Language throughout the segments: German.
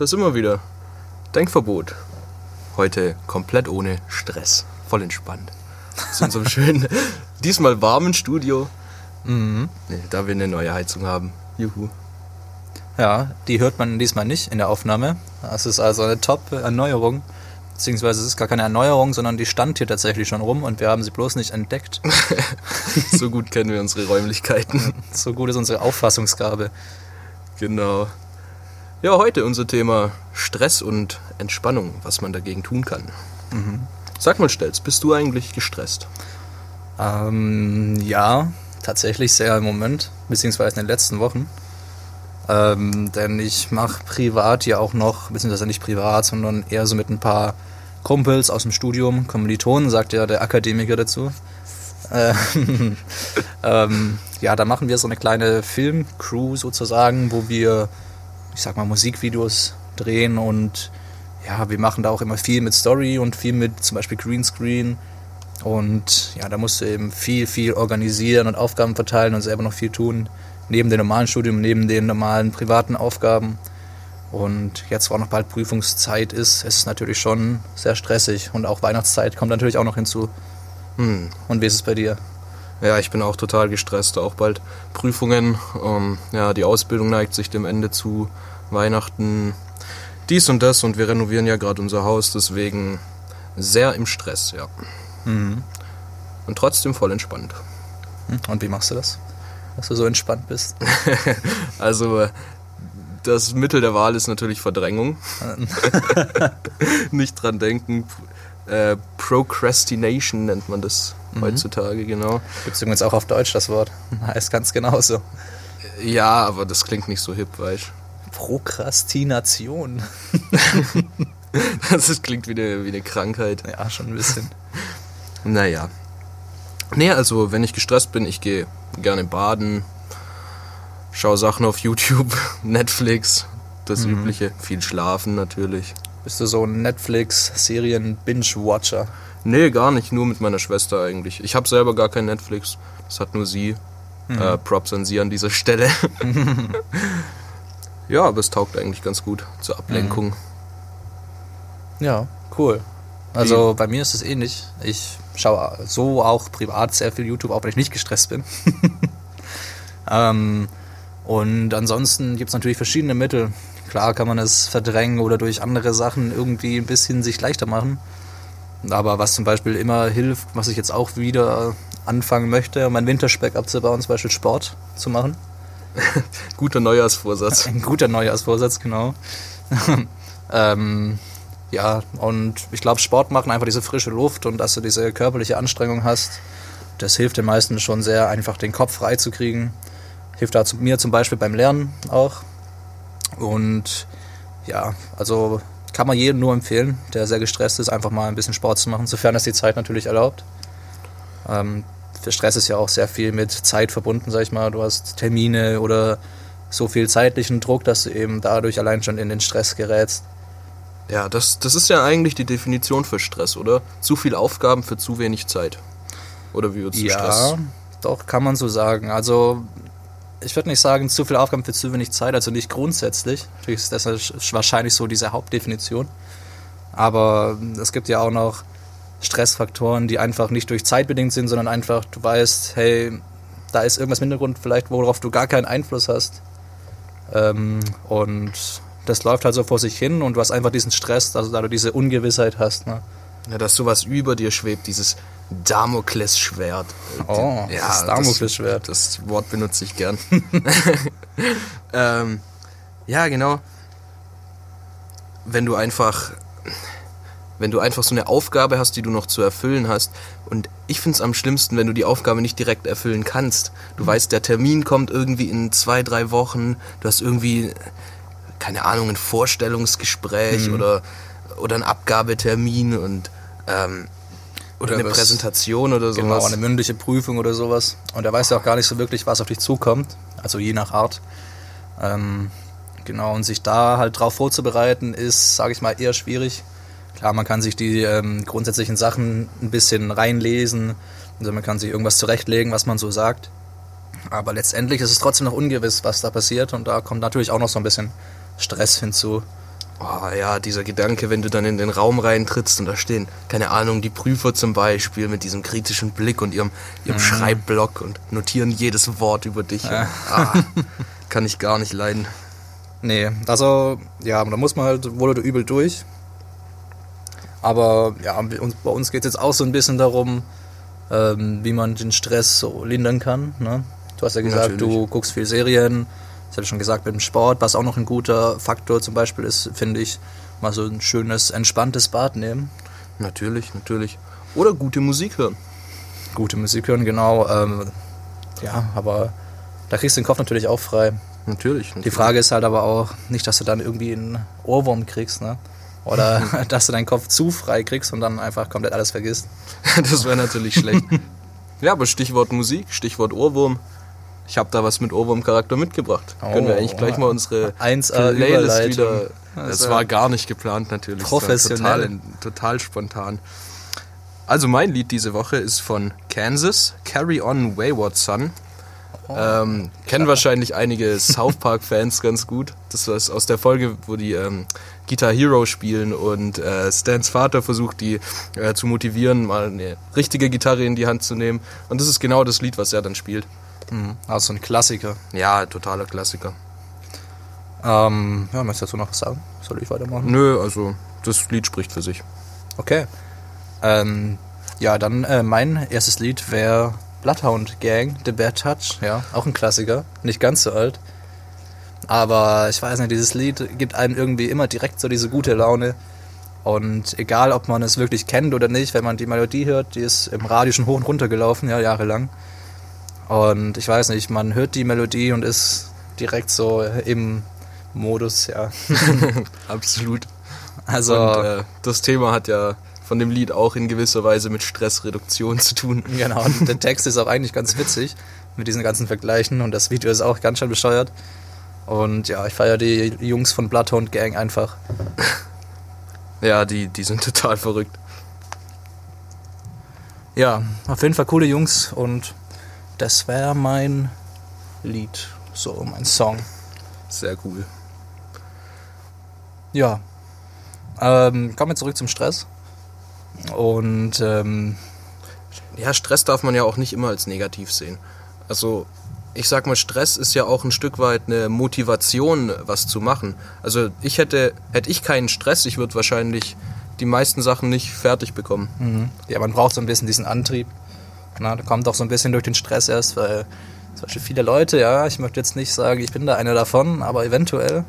Ja, da sind wir wieder. Denkverbot. Heute komplett ohne Stress. Voll entspannt. Zu unserem schönen, diesmal warmen Studio. Nee, da wir eine neue Heizung haben. Juhu. Ja, die hört man diesmal nicht in der Aufnahme. Das ist also eine Top-Erneuerung. Beziehungsweise es ist gar keine Erneuerung, sondern die stand hier tatsächlich schon rum und wir haben sie bloß nicht entdeckt. So gut kennen wir unsere Räumlichkeiten. So gut ist unsere Auffassungsgabe. Genau. Ja, heute unser Thema Stress und Entspannung, was man dagegen tun kann. Sag mal, Stelz, bist du eigentlich gestresst? Ähm, ja, tatsächlich sehr im Moment, beziehungsweise in den letzten Wochen. Ähm, denn ich mache privat ja auch noch, beziehungsweise nicht privat, sondern eher so mit ein paar Kumpels aus dem Studium, Kommilitonen, sagt ja der Akademiker dazu. Äh, ähm, ja, da machen wir so eine kleine Filmcrew sozusagen, wo wir, ich sag mal, Musikvideos drehen und ja, wir machen da auch immer viel mit Story und viel mit zum Beispiel Greenscreen. Und ja, da musst du eben viel, viel organisieren und Aufgaben verteilen und selber noch viel tun. Neben dem normalen Studium, neben den normalen privaten Aufgaben. Und jetzt, wo auch noch bald Prüfungszeit ist, ist es natürlich schon sehr stressig. Und auch Weihnachtszeit kommt natürlich auch noch hinzu. Hm. Und wie ist es bei dir? Ja, ich bin auch total gestresst. Auch bald Prüfungen. Ähm, ja, die Ausbildung neigt sich dem Ende zu. Weihnachten, dies und das. Und wir renovieren ja gerade unser Haus. Deswegen sehr im Stress, ja. Und trotzdem voll entspannt. Und wie machst du das? Dass du so entspannt bist? Also das Mittel der Wahl ist natürlich Verdrängung. Nicht dran denken. Äh, Procrastination nennt man das heutzutage, genau. Gibt es übrigens auch auf Deutsch das Wort. Heißt ganz genauso. Ja, aber das klingt nicht so hip, weißt Prokrastination. du. Das klingt wie eine, wie eine Krankheit. Ja, schon ein bisschen. Naja. Nee, also wenn ich gestresst bin, ich gehe gerne baden, schaue Sachen auf YouTube, Netflix, das Übliche. Viel schlafen natürlich. Bist du so ein Netflix-Serien-Binge-Watcher? Nee, gar nicht, nur mit meiner Schwester eigentlich. Ich habe selber gar kein Netflix, das hat nur sie. Äh, Props an sie an dieser Stelle. ja, aber es taugt eigentlich ganz gut zur Ablenkung. Ja, cool. Also bei mir ist es ähnlich. Ich schaue so auch privat sehr viel YouTube, auch wenn ich nicht gestresst bin. ähm, und ansonsten gibt es natürlich verschiedene Mittel. Klar kann man es verdrängen oder durch andere Sachen irgendwie ein bisschen sich leichter machen. Aber was zum Beispiel immer hilft, was ich jetzt auch wieder anfangen möchte, um meinen Winterspeck abzubauen, zum Beispiel Sport zu machen. Guter Neujahrsvorsatz. Ein guter Neujahrsvorsatz, genau. ähm, ja, und ich glaube, Sport machen, einfach diese frische Luft und dass du diese körperliche Anstrengung hast, das hilft den meisten schon sehr, einfach den Kopf frei zu kriegen. Hilft da zu mir zum Beispiel beim Lernen auch. Und ja, also kann man jedem nur empfehlen, der sehr gestresst ist, einfach mal ein bisschen Sport zu machen, sofern es die Zeit natürlich erlaubt. Ähm, der Stress ist ja auch sehr viel mit Zeit verbunden, sag ich mal. Du hast Termine oder so viel zeitlichen Druck, dass du eben dadurch allein schon in den Stress gerätst. Ja, das, das ist ja eigentlich die Definition für Stress, oder? Zu viel Aufgaben für zu wenig Zeit. Oder wie würdest du Ja, Stress? doch, kann man so sagen. Also, ich würde nicht sagen, zu viele Aufgaben für zu wenig Zeit, also nicht grundsätzlich. Natürlich ist das wahrscheinlich so diese Hauptdefinition. Aber es gibt ja auch noch Stressfaktoren, die einfach nicht durch Zeit bedingt sind, sondern einfach, du weißt, hey, da ist irgendwas im Hintergrund vielleicht, worauf du gar keinen Einfluss hast. Ähm, und das läuft halt so vor sich hin und du hast einfach diesen Stress, also da du diese Ungewissheit hast. Ne? Ja, dass sowas über dir schwebt, dieses Damoklesschwert. Oh, das Damoklesschwert. Das, das Wort benutze ich gern. ähm, ja, genau. Wenn du einfach, wenn du einfach so eine Aufgabe hast, die du noch zu erfüllen hast. Und ich finde es am schlimmsten, wenn du die Aufgabe nicht direkt erfüllen kannst. Du weißt, der Termin kommt irgendwie in zwei, drei Wochen. Du hast irgendwie, keine Ahnung, ein Vorstellungsgespräch oder, oder einen Abgabetermin und ähm, oder, eine was- Präsentation oder sowas. Genau, eine mündliche Prüfung oder sowas. Und da weißt du auch gar nicht so wirklich, was auf dich zukommt. also je nach Art. Ähm, genau, und sich da halt drauf vorzubereiten, ist, sage ich mal, eher schwierig. Klar, man kann sich die ähm, grundsätzlichen Sachen ein bisschen reinlesen, also man kann sich irgendwas zurechtlegen, was man so sagt. Aber letztendlich ist es trotzdem noch ungewiss, was da passiert und da kommt natürlich auch noch so ein bisschen Stress hinzu. Oh ja, dieser Gedanke, wenn du dann in den Raum reintrittst und da stehen, keine Ahnung, die Prüfer zum Beispiel mit diesem kritischen Blick und ihrem, ihrem Schreibblock und notieren jedes Wort über dich. Ja. Ah, kann ich gar nicht leiden. Nee, also, ja, da muss man halt wohl oder übel durch. Aber ja, bei uns, bei uns geht es jetzt auch so ein bisschen darum, ähm, wie man den Stress so lindern kann. Ne? Du hast ja gesagt, Natürlich. du guckst viel Serien. Ich schon gesagt mit dem Sport, was auch noch ein guter Faktor zum Beispiel ist, finde ich, mal so ein schönes, entspanntes Bad nehmen. Natürlich, natürlich. Oder gute Musik hören. Gute Musik hören, genau. Ähm, ja, aber da kriegst du den Kopf natürlich auch frei. Natürlich. Die natürlich. Frage ist halt aber auch nicht, dass du dann irgendwie einen Ohrwurm kriegst, ne? Oder dass du deinen Kopf zu frei kriegst und dann einfach komplett alles vergisst. Das wäre natürlich schlecht. Ja, aber Stichwort Musik, Stichwort Ohrwurm. Ich habe da was mit Ohrwurm-Charakter mitgebracht. Können wir eigentlich gleich mal unsere 1A Playlist wieder. Das war gar nicht geplant natürlich. Professionell. Total, total spontan. Also mein Lied diese Woche ist von Kansas, Carry On Wayward Son. ähm, kennen wahrscheinlich einige South Park-Fans ganz gut. Das war aus der Folge, wo die ähm, Guitar Hero spielen und äh, Stans Vater versucht, die äh, zu motivieren, mal eine richtige Gitarre in die Hand zu nehmen. Und das ist genau das Lied, was er dann spielt. Mhm. Also ein Klassiker. Ja, totaler Klassiker. Ähm, ja, möchtest du dazu noch was sagen? Soll ich weitermachen? Nö, also das Lied spricht für sich. Okay. Ähm, ja, dann äh, mein erstes Lied wäre Bloodhound Gang, The Bad Touch. Ja, auch ein Klassiker. Nicht ganz so alt. Aber ich weiß nicht, dieses Lied gibt einem irgendwie immer direkt so diese gute Laune. Und egal, ob man es wirklich kennt oder nicht, wenn man die Melodie hört, die ist im Radio schon hoch und runter gelaufen, ja, jahrelang. Und ich weiß nicht, man hört die Melodie und ist direkt so im Modus, ja. Absolut. Also, Und äh, das Thema hat ja von dem Lied auch in gewisser Weise mit Stressreduktion zu tun. Genau, und der Text ist auch eigentlich ganz witzig mit diesen ganzen Vergleichen und das Video ist auch ganz schön bescheuert. Und ja, ich feiere die Jungs von Bloodhound Gang einfach. Ja, die, die sind total verrückt. Ja, auf jeden Fall coole Jungs und das wäre mein Lied, so mein Song. Sehr cool. Ja, ähm, kommen wir zurück zum Stress. Und ähm, Ja, Stress darf man ja auch nicht immer als negativ sehen. Also, ich sag mal, Stress ist ja auch ein Stück weit eine Motivation, was zu machen. Also, ich hätte, hätte ich keinen Stress, ich würde wahrscheinlich die meisten Sachen nicht fertig bekommen. Mhm. Ja, man braucht so ein bisschen diesen Antrieb. Na, da kommt auch so ein bisschen durch den Stress erst, weil zum Beispiel viele Leute, ja, ich möchte jetzt nicht sagen, ich bin da einer davon, aber eventuell,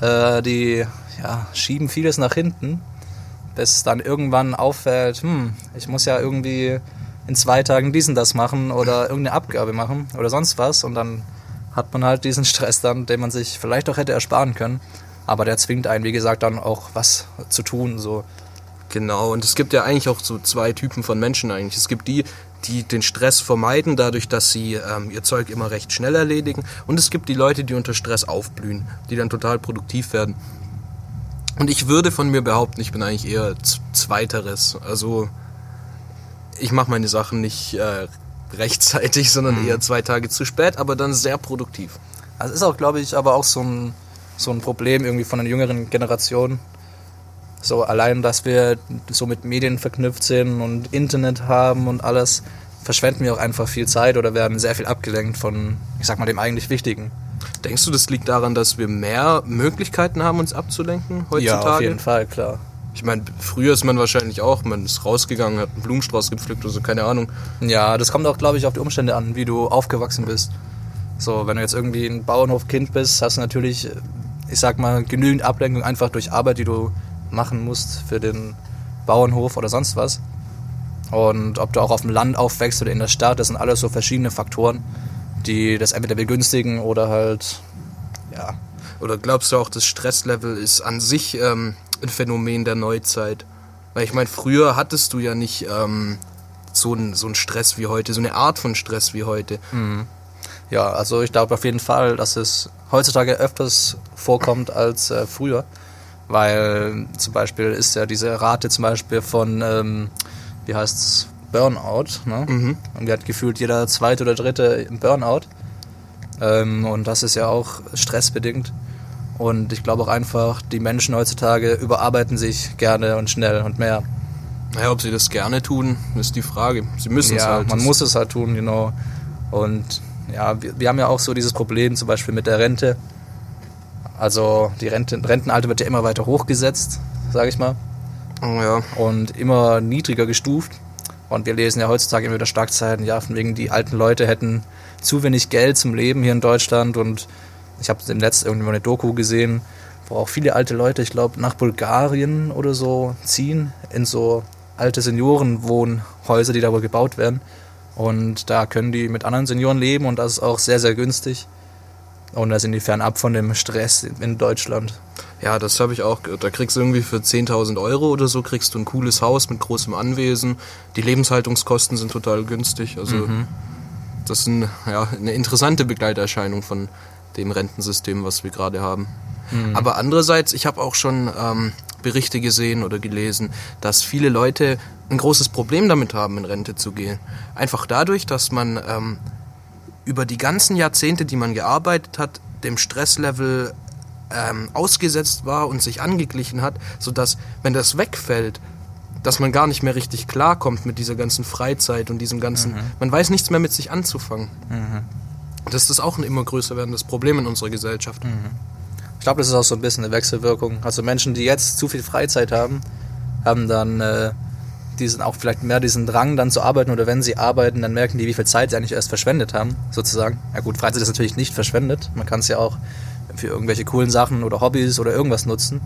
äh, die ja, schieben vieles nach hinten, bis dann irgendwann auffällt, hm, ich muss ja irgendwie in zwei Tagen diesen das machen oder irgendeine Abgabe machen oder sonst was und dann hat man halt diesen Stress dann, den man sich vielleicht auch hätte ersparen können. Aber der zwingt einen, wie gesagt, dann auch was zu tun. So. Genau, und es gibt ja eigentlich auch so zwei Typen von Menschen eigentlich. Es gibt die, die den Stress vermeiden, dadurch, dass sie ähm, ihr Zeug immer recht schnell erledigen. Und es gibt die Leute, die unter Stress aufblühen, die dann total produktiv werden. Und ich würde von mir behaupten, ich bin eigentlich eher zweiteres. Also ich mache meine Sachen nicht äh, rechtzeitig, sondern eher zwei Tage zu spät, aber dann sehr produktiv. Also ist auch, glaube ich, aber auch so ein, so ein Problem irgendwie von der jüngeren Generation. So allein, dass wir so mit Medien verknüpft sind und Internet haben und alles, verschwenden wir auch einfach viel Zeit oder werden sehr viel abgelenkt von, ich sag mal, dem eigentlich Wichtigen. Denkst du, das liegt daran, dass wir mehr Möglichkeiten haben, uns abzulenken heutzutage? Ja, auf jeden Fall, klar. Ich meine, früher ist man wahrscheinlich auch, man ist rausgegangen, hat einen Blumenstrauß gepflückt oder so, keine Ahnung. Ja, das kommt auch, glaube ich, auf die Umstände an, wie du aufgewachsen bist. So, wenn du jetzt irgendwie ein Bauernhofkind bist, hast du natürlich, ich sag mal, genügend Ablenkung einfach durch Arbeit, die du machen musst für den Bauernhof oder sonst was. Und ob du auch auf dem Land aufwächst oder in der Stadt, das sind alles so verschiedene Faktoren, die das entweder begünstigen oder halt, ja, Oder glaubst du auch, das Stresslevel ist an sich ähm, ein Phänomen der Neuzeit? Weil ich meine, früher hattest du ja nicht ähm, so einen so einen Stress wie heute, so eine Art von Stress wie heute. Ja, also ich glaube auf jeden Fall, dass es heutzutage öfters vorkommt als äh, früher. Weil zum Beispiel ist ja diese Rate zum Beispiel von, ähm, wie heißt's, Burnout. Ne? Und wir hat gefühlt jeder zweite oder dritte im Burnout. Ähm, und das ist ja auch stressbedingt. Und ich glaube auch einfach, die Menschen heutzutage überarbeiten sich gerne und schnell und mehr. Naja, ob sie das gerne tun, ist die Frage. Sie müssen es ja, halt. man muss es halt tun, genau. Und ja, wir, wir haben ja auch so dieses Problem zum Beispiel mit der Rente. Also die Rente, Rentenalter wird ja immer weiter hochgesetzt, sage ich mal, Oh, ja. und immer niedriger gestuft. Und wir lesen ja heutzutage immer wieder Schlagzeilen, ja, von wegen die alten Leute hätten zu wenig Geld zum Leben hier in Deutschland. Und ich habe im letzten irgendwo eine Doku gesehen, wo auch viele alte Leute, ich glaube, nach Bulgarien oder so ziehen, in so alte Seniorenwohnhäuser, die da wohl gebaut werden. Und da können die mit anderen Senioren leben und das ist auch sehr, sehr günstig. Und da sind die fernab von dem Stress in Deutschland. Ja, das habe ich auch gehört. Da kriegst du irgendwie für 10.000 Euro oder so, kriegst du ein cooles Haus mit großem Anwesen. Die Lebenshaltungskosten sind total günstig. Also das ist ein, ja, eine interessante Begleiterscheinung von dem Rentensystem, was wir gerade haben. Aber andererseits, ich habe auch schon ähm, Berichte gesehen oder gelesen, dass viele Leute ein großes Problem damit haben, in Rente zu gehen. Einfach dadurch, dass man ähm, über die ganzen Jahrzehnte, die man gearbeitet hat, dem Stresslevel ähm, ausgesetzt war und sich angeglichen hat, sodass, wenn das wegfällt, dass man gar nicht mehr richtig klarkommt mit dieser ganzen Freizeit und diesem ganzen, man weiß nichts mehr mit sich anzufangen. Das ist auch ein immer größer werdendes Problem in unserer Gesellschaft. Ich glaube, das ist auch so ein bisschen eine Wechselwirkung. Also Menschen, die jetzt zu viel Freizeit haben, haben dann äh, diesen auch vielleicht mehr diesen Drang dann zu arbeiten oder wenn sie arbeiten, dann merken die, wie viel Zeit sie eigentlich erst verschwendet haben, sozusagen. Ja gut, Freizeit ist natürlich nicht verschwendet. Man kann es ja auch für irgendwelche coolen Sachen oder Hobbys oder irgendwas nutzen.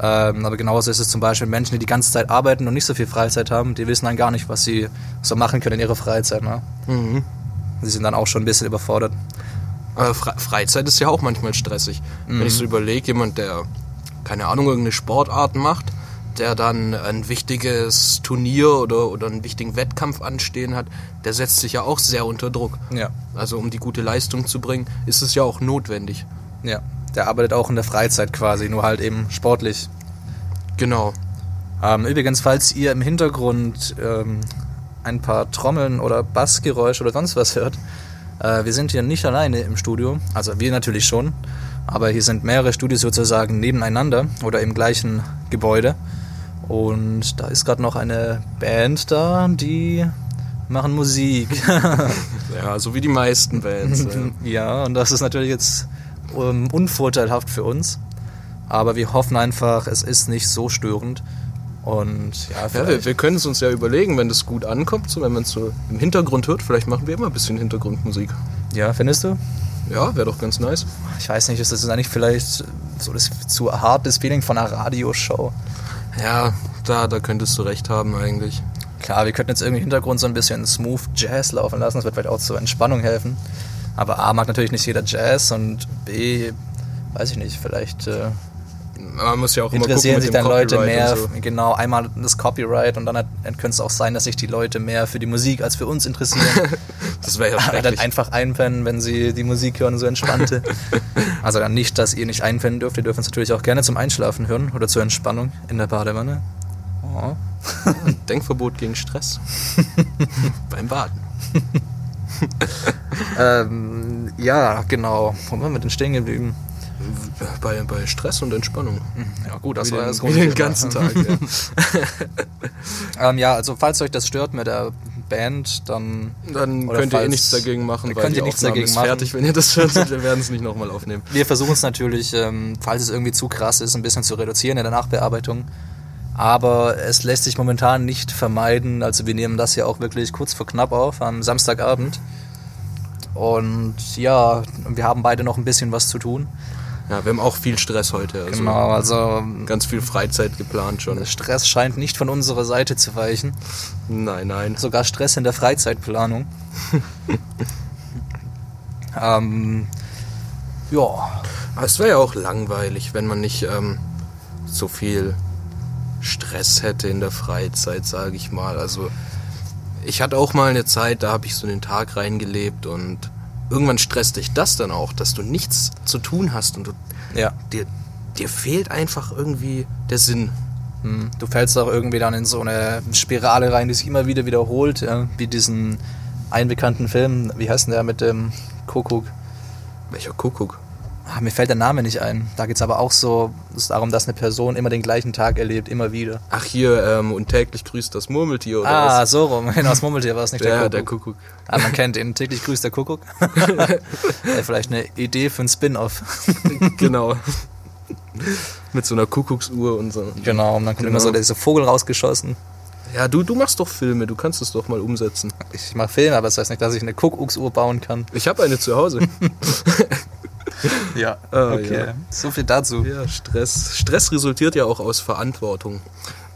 Ähm, aber genauso ist es zum Beispiel Menschen, die die ganze Zeit arbeiten und nicht so viel Freizeit haben, die wissen dann gar nicht, was sie so machen können in ihrer Freizeit. Ne? Mhm. Sie sind dann auch schon ein bisschen überfordert. Aber Fre Freizeit ist ja auch manchmal stressig. Wenn ich so überlege, jemand, der, keine Ahnung, irgendeine Sportart macht, der dann ein wichtiges Turnier oder, oder einen wichtigen Wettkampf anstehen hat, der setzt sich ja auch sehr unter Druck. Ja. Also um die gute Leistung zu bringen, ist es ja auch notwendig. Ja, der arbeitet auch in der Freizeit quasi, nur halt eben sportlich. Genau. Ähm, übrigens, falls ihr im Hintergrund ähm, ein paar Trommeln oder Bassgeräusche oder sonst was hört, äh, wir sind hier nicht alleine im Studio. Also wir natürlich schon, aber hier sind mehrere Studios sozusagen nebeneinander oder im gleichen Gebäude. Und da ist gerade noch eine Band da, die machen Musik. Ja, so wie die meisten Bands. ja. Und das ist natürlich jetzt ähm, unvorteilhaft für uns. Aber wir hoffen einfach, es ist nicht so störend. Und ja, Ja, wir, wir können es uns ja überlegen, wenn das gut ankommt, so wenn man es so im Hintergrund hört, vielleicht machen wir immer ein bisschen Hintergrundmusik. ja, findest du? Ja, wäre doch ganz nice. Ich weiß nicht, ist das eigentlich vielleicht so das zu hartes Feeling von einer Radioshow? Ja, da, da könntest du recht haben eigentlich. Klar, wir könnten jetzt irgendwie im Hintergrund so ein bisschen Smooth Jazz laufen lassen, das wird vielleicht auch zur Entspannung helfen. Aber A mag natürlich nicht jeder Jazz und B, weiß ich nicht, vielleicht äh, Man muss ja auch interessieren sich dann dem Leute Copyright mehr, so. genau, einmal das Copyright und dann, hat- dann könnte es auch sein, dass sich die Leute mehr für die Musik als für uns interessieren. Das wäre ja Aber dann schrecklich. einfach einpennen, wenn sie die Musik hören, so entspannte. also dann nicht, dass ihr nicht einpennen dürft, ihr dürft uns natürlich auch gerne zum Einschlafen hören oder zur Entspannung in der Badewanne. Oh. Denkverbot gegen Stress. Beim Baden. Ähm, ja, genau. Wo waren wir denn stehen geblieben? Bei, bei Stress und Entspannung. Ja gut, das Wie war den, das wie den ganzen Tag. Ja. Ähm, ja, also falls euch das stört mit der Band, dann Dann könnt ihr eh nichts dagegen machen, weil könnt ihr nichts Aufnahme dagegen machen. fertig, wenn ihr das hört. Wir werden es nicht nochmal aufnehmen. Wir versuchen es natürlich, ähm, falls es irgendwie zu krass ist, ein bisschen zu reduzieren in der Nachbearbeitung. Aber es lässt sich momentan nicht vermeiden. Also wir nehmen das ja auch wirklich kurz vor knapp auf am Samstagabend. Und ja, wir haben beide noch ein bisschen was zu tun. Ja, wir haben auch viel Stress heute. Also Genau, also Ganz viel Freizeit geplant schon. Stress scheint nicht von unserer Seite zu weichen. Nein, nein. Sogar Stress in der Freizeitplanung. ähm, ja, es wäre ja auch langweilig, wenn man nicht ähm, so viel Stress hätte in der Freizeit, sage ich mal. Also ich hatte auch mal eine Zeit, da habe ich so den Tag reingelebt und irgendwann stresst dich das dann auch, dass du nichts zu tun hast und du, Ja. dir, dir fehlt einfach irgendwie der Sinn. Hm. Du fällst auch irgendwie dann in so eine Spirale rein, die sich immer wieder wiederholt, ja? wie diesen einen bekannten Film, wie heißt denn der mit dem Kuckuck? Welcher Kuckuck? Ah, mir fällt der Name nicht ein. Da geht es aber auch so es ist darum, dass eine Person immer den gleichen Tag erlebt, immer wieder. Ach hier, ähm, und täglich grüßt das Murmeltier oder ah, was? so rum. Genau, das Murmeltier war es nicht Ja, der Kuckuck. der Kuckuck. Ah, man kennt ihn. Täglich grüßt der Kuckuck. Wäre vielleicht eine Idee für ein Spin-off. genau. Mit so einer Kuckucksuhr und so. genau, und dann kommt Genau. immer so dieser Vogel rausgeschossen. Ja, du, du machst doch Filme, du kannst es doch mal umsetzen. Ich mache Filme, aber das heißt nicht, dass ich eine Kuckucksuhr bauen kann. Ich habe eine zu Hause. Ja, Ah, okay. ja. So viel dazu. Ja, Stress. Stress resultiert ja auch aus Verantwortung.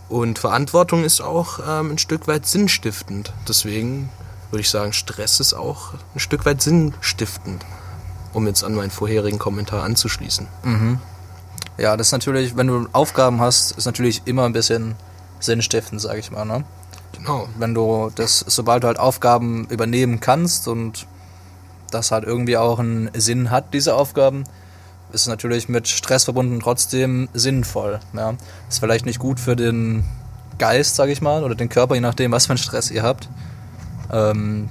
Und Verantwortung ist auch ähm, ein Stück weit sinnstiftend. Deswegen würde ich sagen, Stress ist auch ein Stück weit sinnstiftend. Um jetzt an meinen vorherigen Kommentar anzuschließen. Ja, das ist natürlich, wenn du Aufgaben hast, ist natürlich immer ein bisschen sinnstiftend, sag ich mal. Ne? Genau. Wenn du das, sobald du halt Aufgaben übernehmen kannst und das halt irgendwie auch einen Sinn hat, diese Aufgaben, ist natürlich mit Stress verbunden trotzdem sinnvoll. Ja? Ist vielleicht nicht gut für den Geist, sag ich mal, oder den Körper, je nachdem, was für einen Stress ihr habt. Ähm,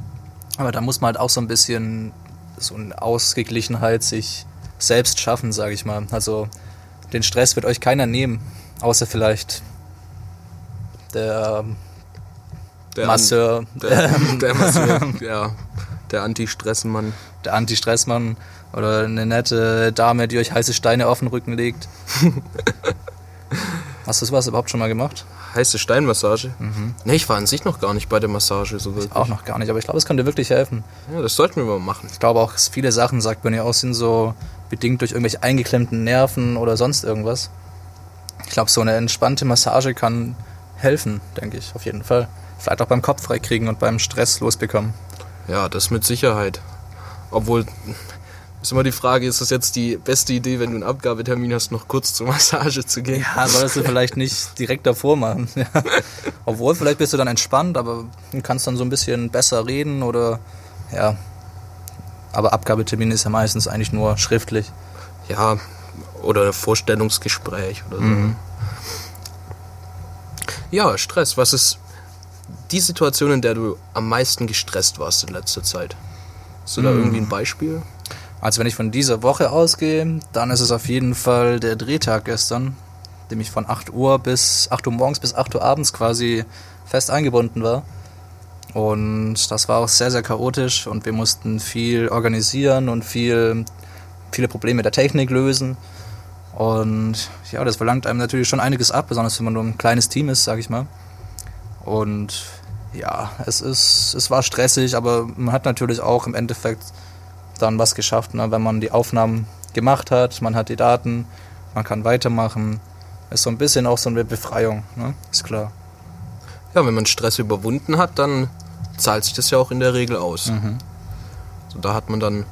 aber da muss man halt auch so ein bisschen so eine Ausgeglichenheit sich selbst schaffen, sage ich mal. Also den Stress wird euch keiner nehmen, außer vielleicht der Der, Masseur, Der, der Masseur, ja. Der Anti-Stress-Mann. der Anti-Stressmann oder eine nette Dame, die euch heiße Steine auf den Rücken legt. Hast du sowas überhaupt schon mal gemacht? Heiße Steinmassage. Ne, ich war an sich noch gar nicht bei der Massage so wirklich. Auch noch gar nicht, aber ich glaube, es könnte wirklich helfen. Ja, das sollten wir mal machen. Ich glaube auch, viele Sachen, sagt man ja auch, sind so bedingt durch irgendwelche eingeklemmten Nerven oder sonst irgendwas. Ich glaube, so eine entspannte Massage kann helfen, denke ich, auf jeden Fall. Vielleicht auch beim Kopf freikriegen und beim Stress losbekommen. Ja, das mit Sicherheit. Obwohl, ist immer die Frage, ist das jetzt die beste Idee, wenn du einen Abgabetermin hast, noch kurz zur Massage zu gehen? Ja, solltest du vielleicht nicht direkt davor machen. Ja. Obwohl, vielleicht bist du dann entspannt, aber du kannst dann so ein bisschen besser reden oder ja. Aber Abgabetermin ist ja meistens eigentlich nur schriftlich. Ja, oder Vorstellungsgespräch oder so. Ja, Stress. Was ist die Situation, in der du am meisten gestresst warst in letzter Zeit? Hast du da irgendwie ein Beispiel? Also wenn ich von dieser Woche ausgehe, dann ist es auf jeden Fall der Drehtag gestern, dem ich von 8 Uhr bis 8 Uhr morgens bis 8 Uhr abends quasi fest eingebunden war. Und das war auch sehr, sehr chaotisch und wir mussten viel organisieren und viel, viele Probleme der Technik lösen. Und ja, das verlangt einem natürlich schon einiges ab, besonders wenn man nur ein kleines Team ist, sag ich mal. Und ja, es, ist, es war stressig, aber man hat natürlich auch im Endeffekt dann was geschafft, ne? wenn man die Aufnahmen gemacht hat, man hat die Daten, man kann weitermachen. Ist so ein bisschen auch so eine Befreiung, ne? ist klar. Ja, wenn man Stress überwunden hat, dann zahlt sich das ja auch in der Regel aus. So, da hat man dann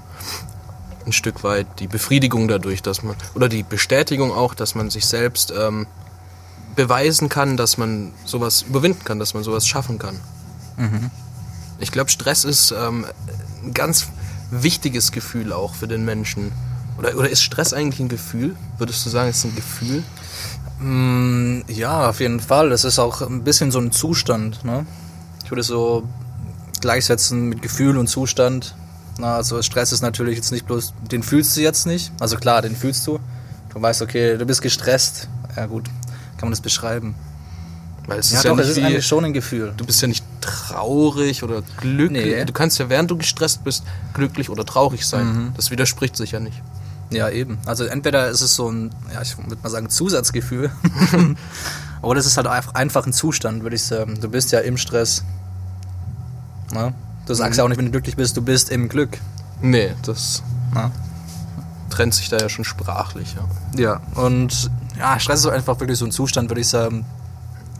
ein Stück weit die Befriedigung dadurch, dass man, oder die Bestätigung auch, dass man sich selbst ähm, beweisen kann, dass man sowas überwinden kann, dass man sowas schaffen kann. Ich glaube, Stress ist ähm, ein ganz wichtiges Gefühl auch für den Menschen. Oder, oder ist Stress eigentlich ein Gefühl? Würdest du sagen, es ist ein Gefühl? Mm, Ja, auf jeden Fall. Es ist auch ein bisschen so ein Zustand. Ne? Ich würde so gleichsetzen mit Gefühl und Zustand. Na, also Stress ist natürlich jetzt nicht bloß, den fühlst du jetzt nicht. Also klar, den fühlst du. Du weißt, okay, du bist gestresst. Ja gut, man das beschreiben. Weil es Ja, ist doch, ja es nicht ist wie, eigentlich schon ein Gefühl. du bist ja nicht traurig oder glücklich. Nee. Du kannst ja, während du gestresst bist, glücklich oder traurig sein. Das widerspricht sich ja nicht. Ja, eben. Also entweder ist es so ein, ja, ich würde mal sagen, Zusatzgefühl. Oder das ist halt einfach ein Zustand, würde ich sagen. Du bist ja im Stress. Na? Du sagst ja auch nicht, wenn du glücklich bist, du bist im Glück. Nee, das Na? trennt sich da ja schon sprachlich. Ja. Ja, und ja, Stress ist einfach wirklich so ein Zustand, würde ich sagen.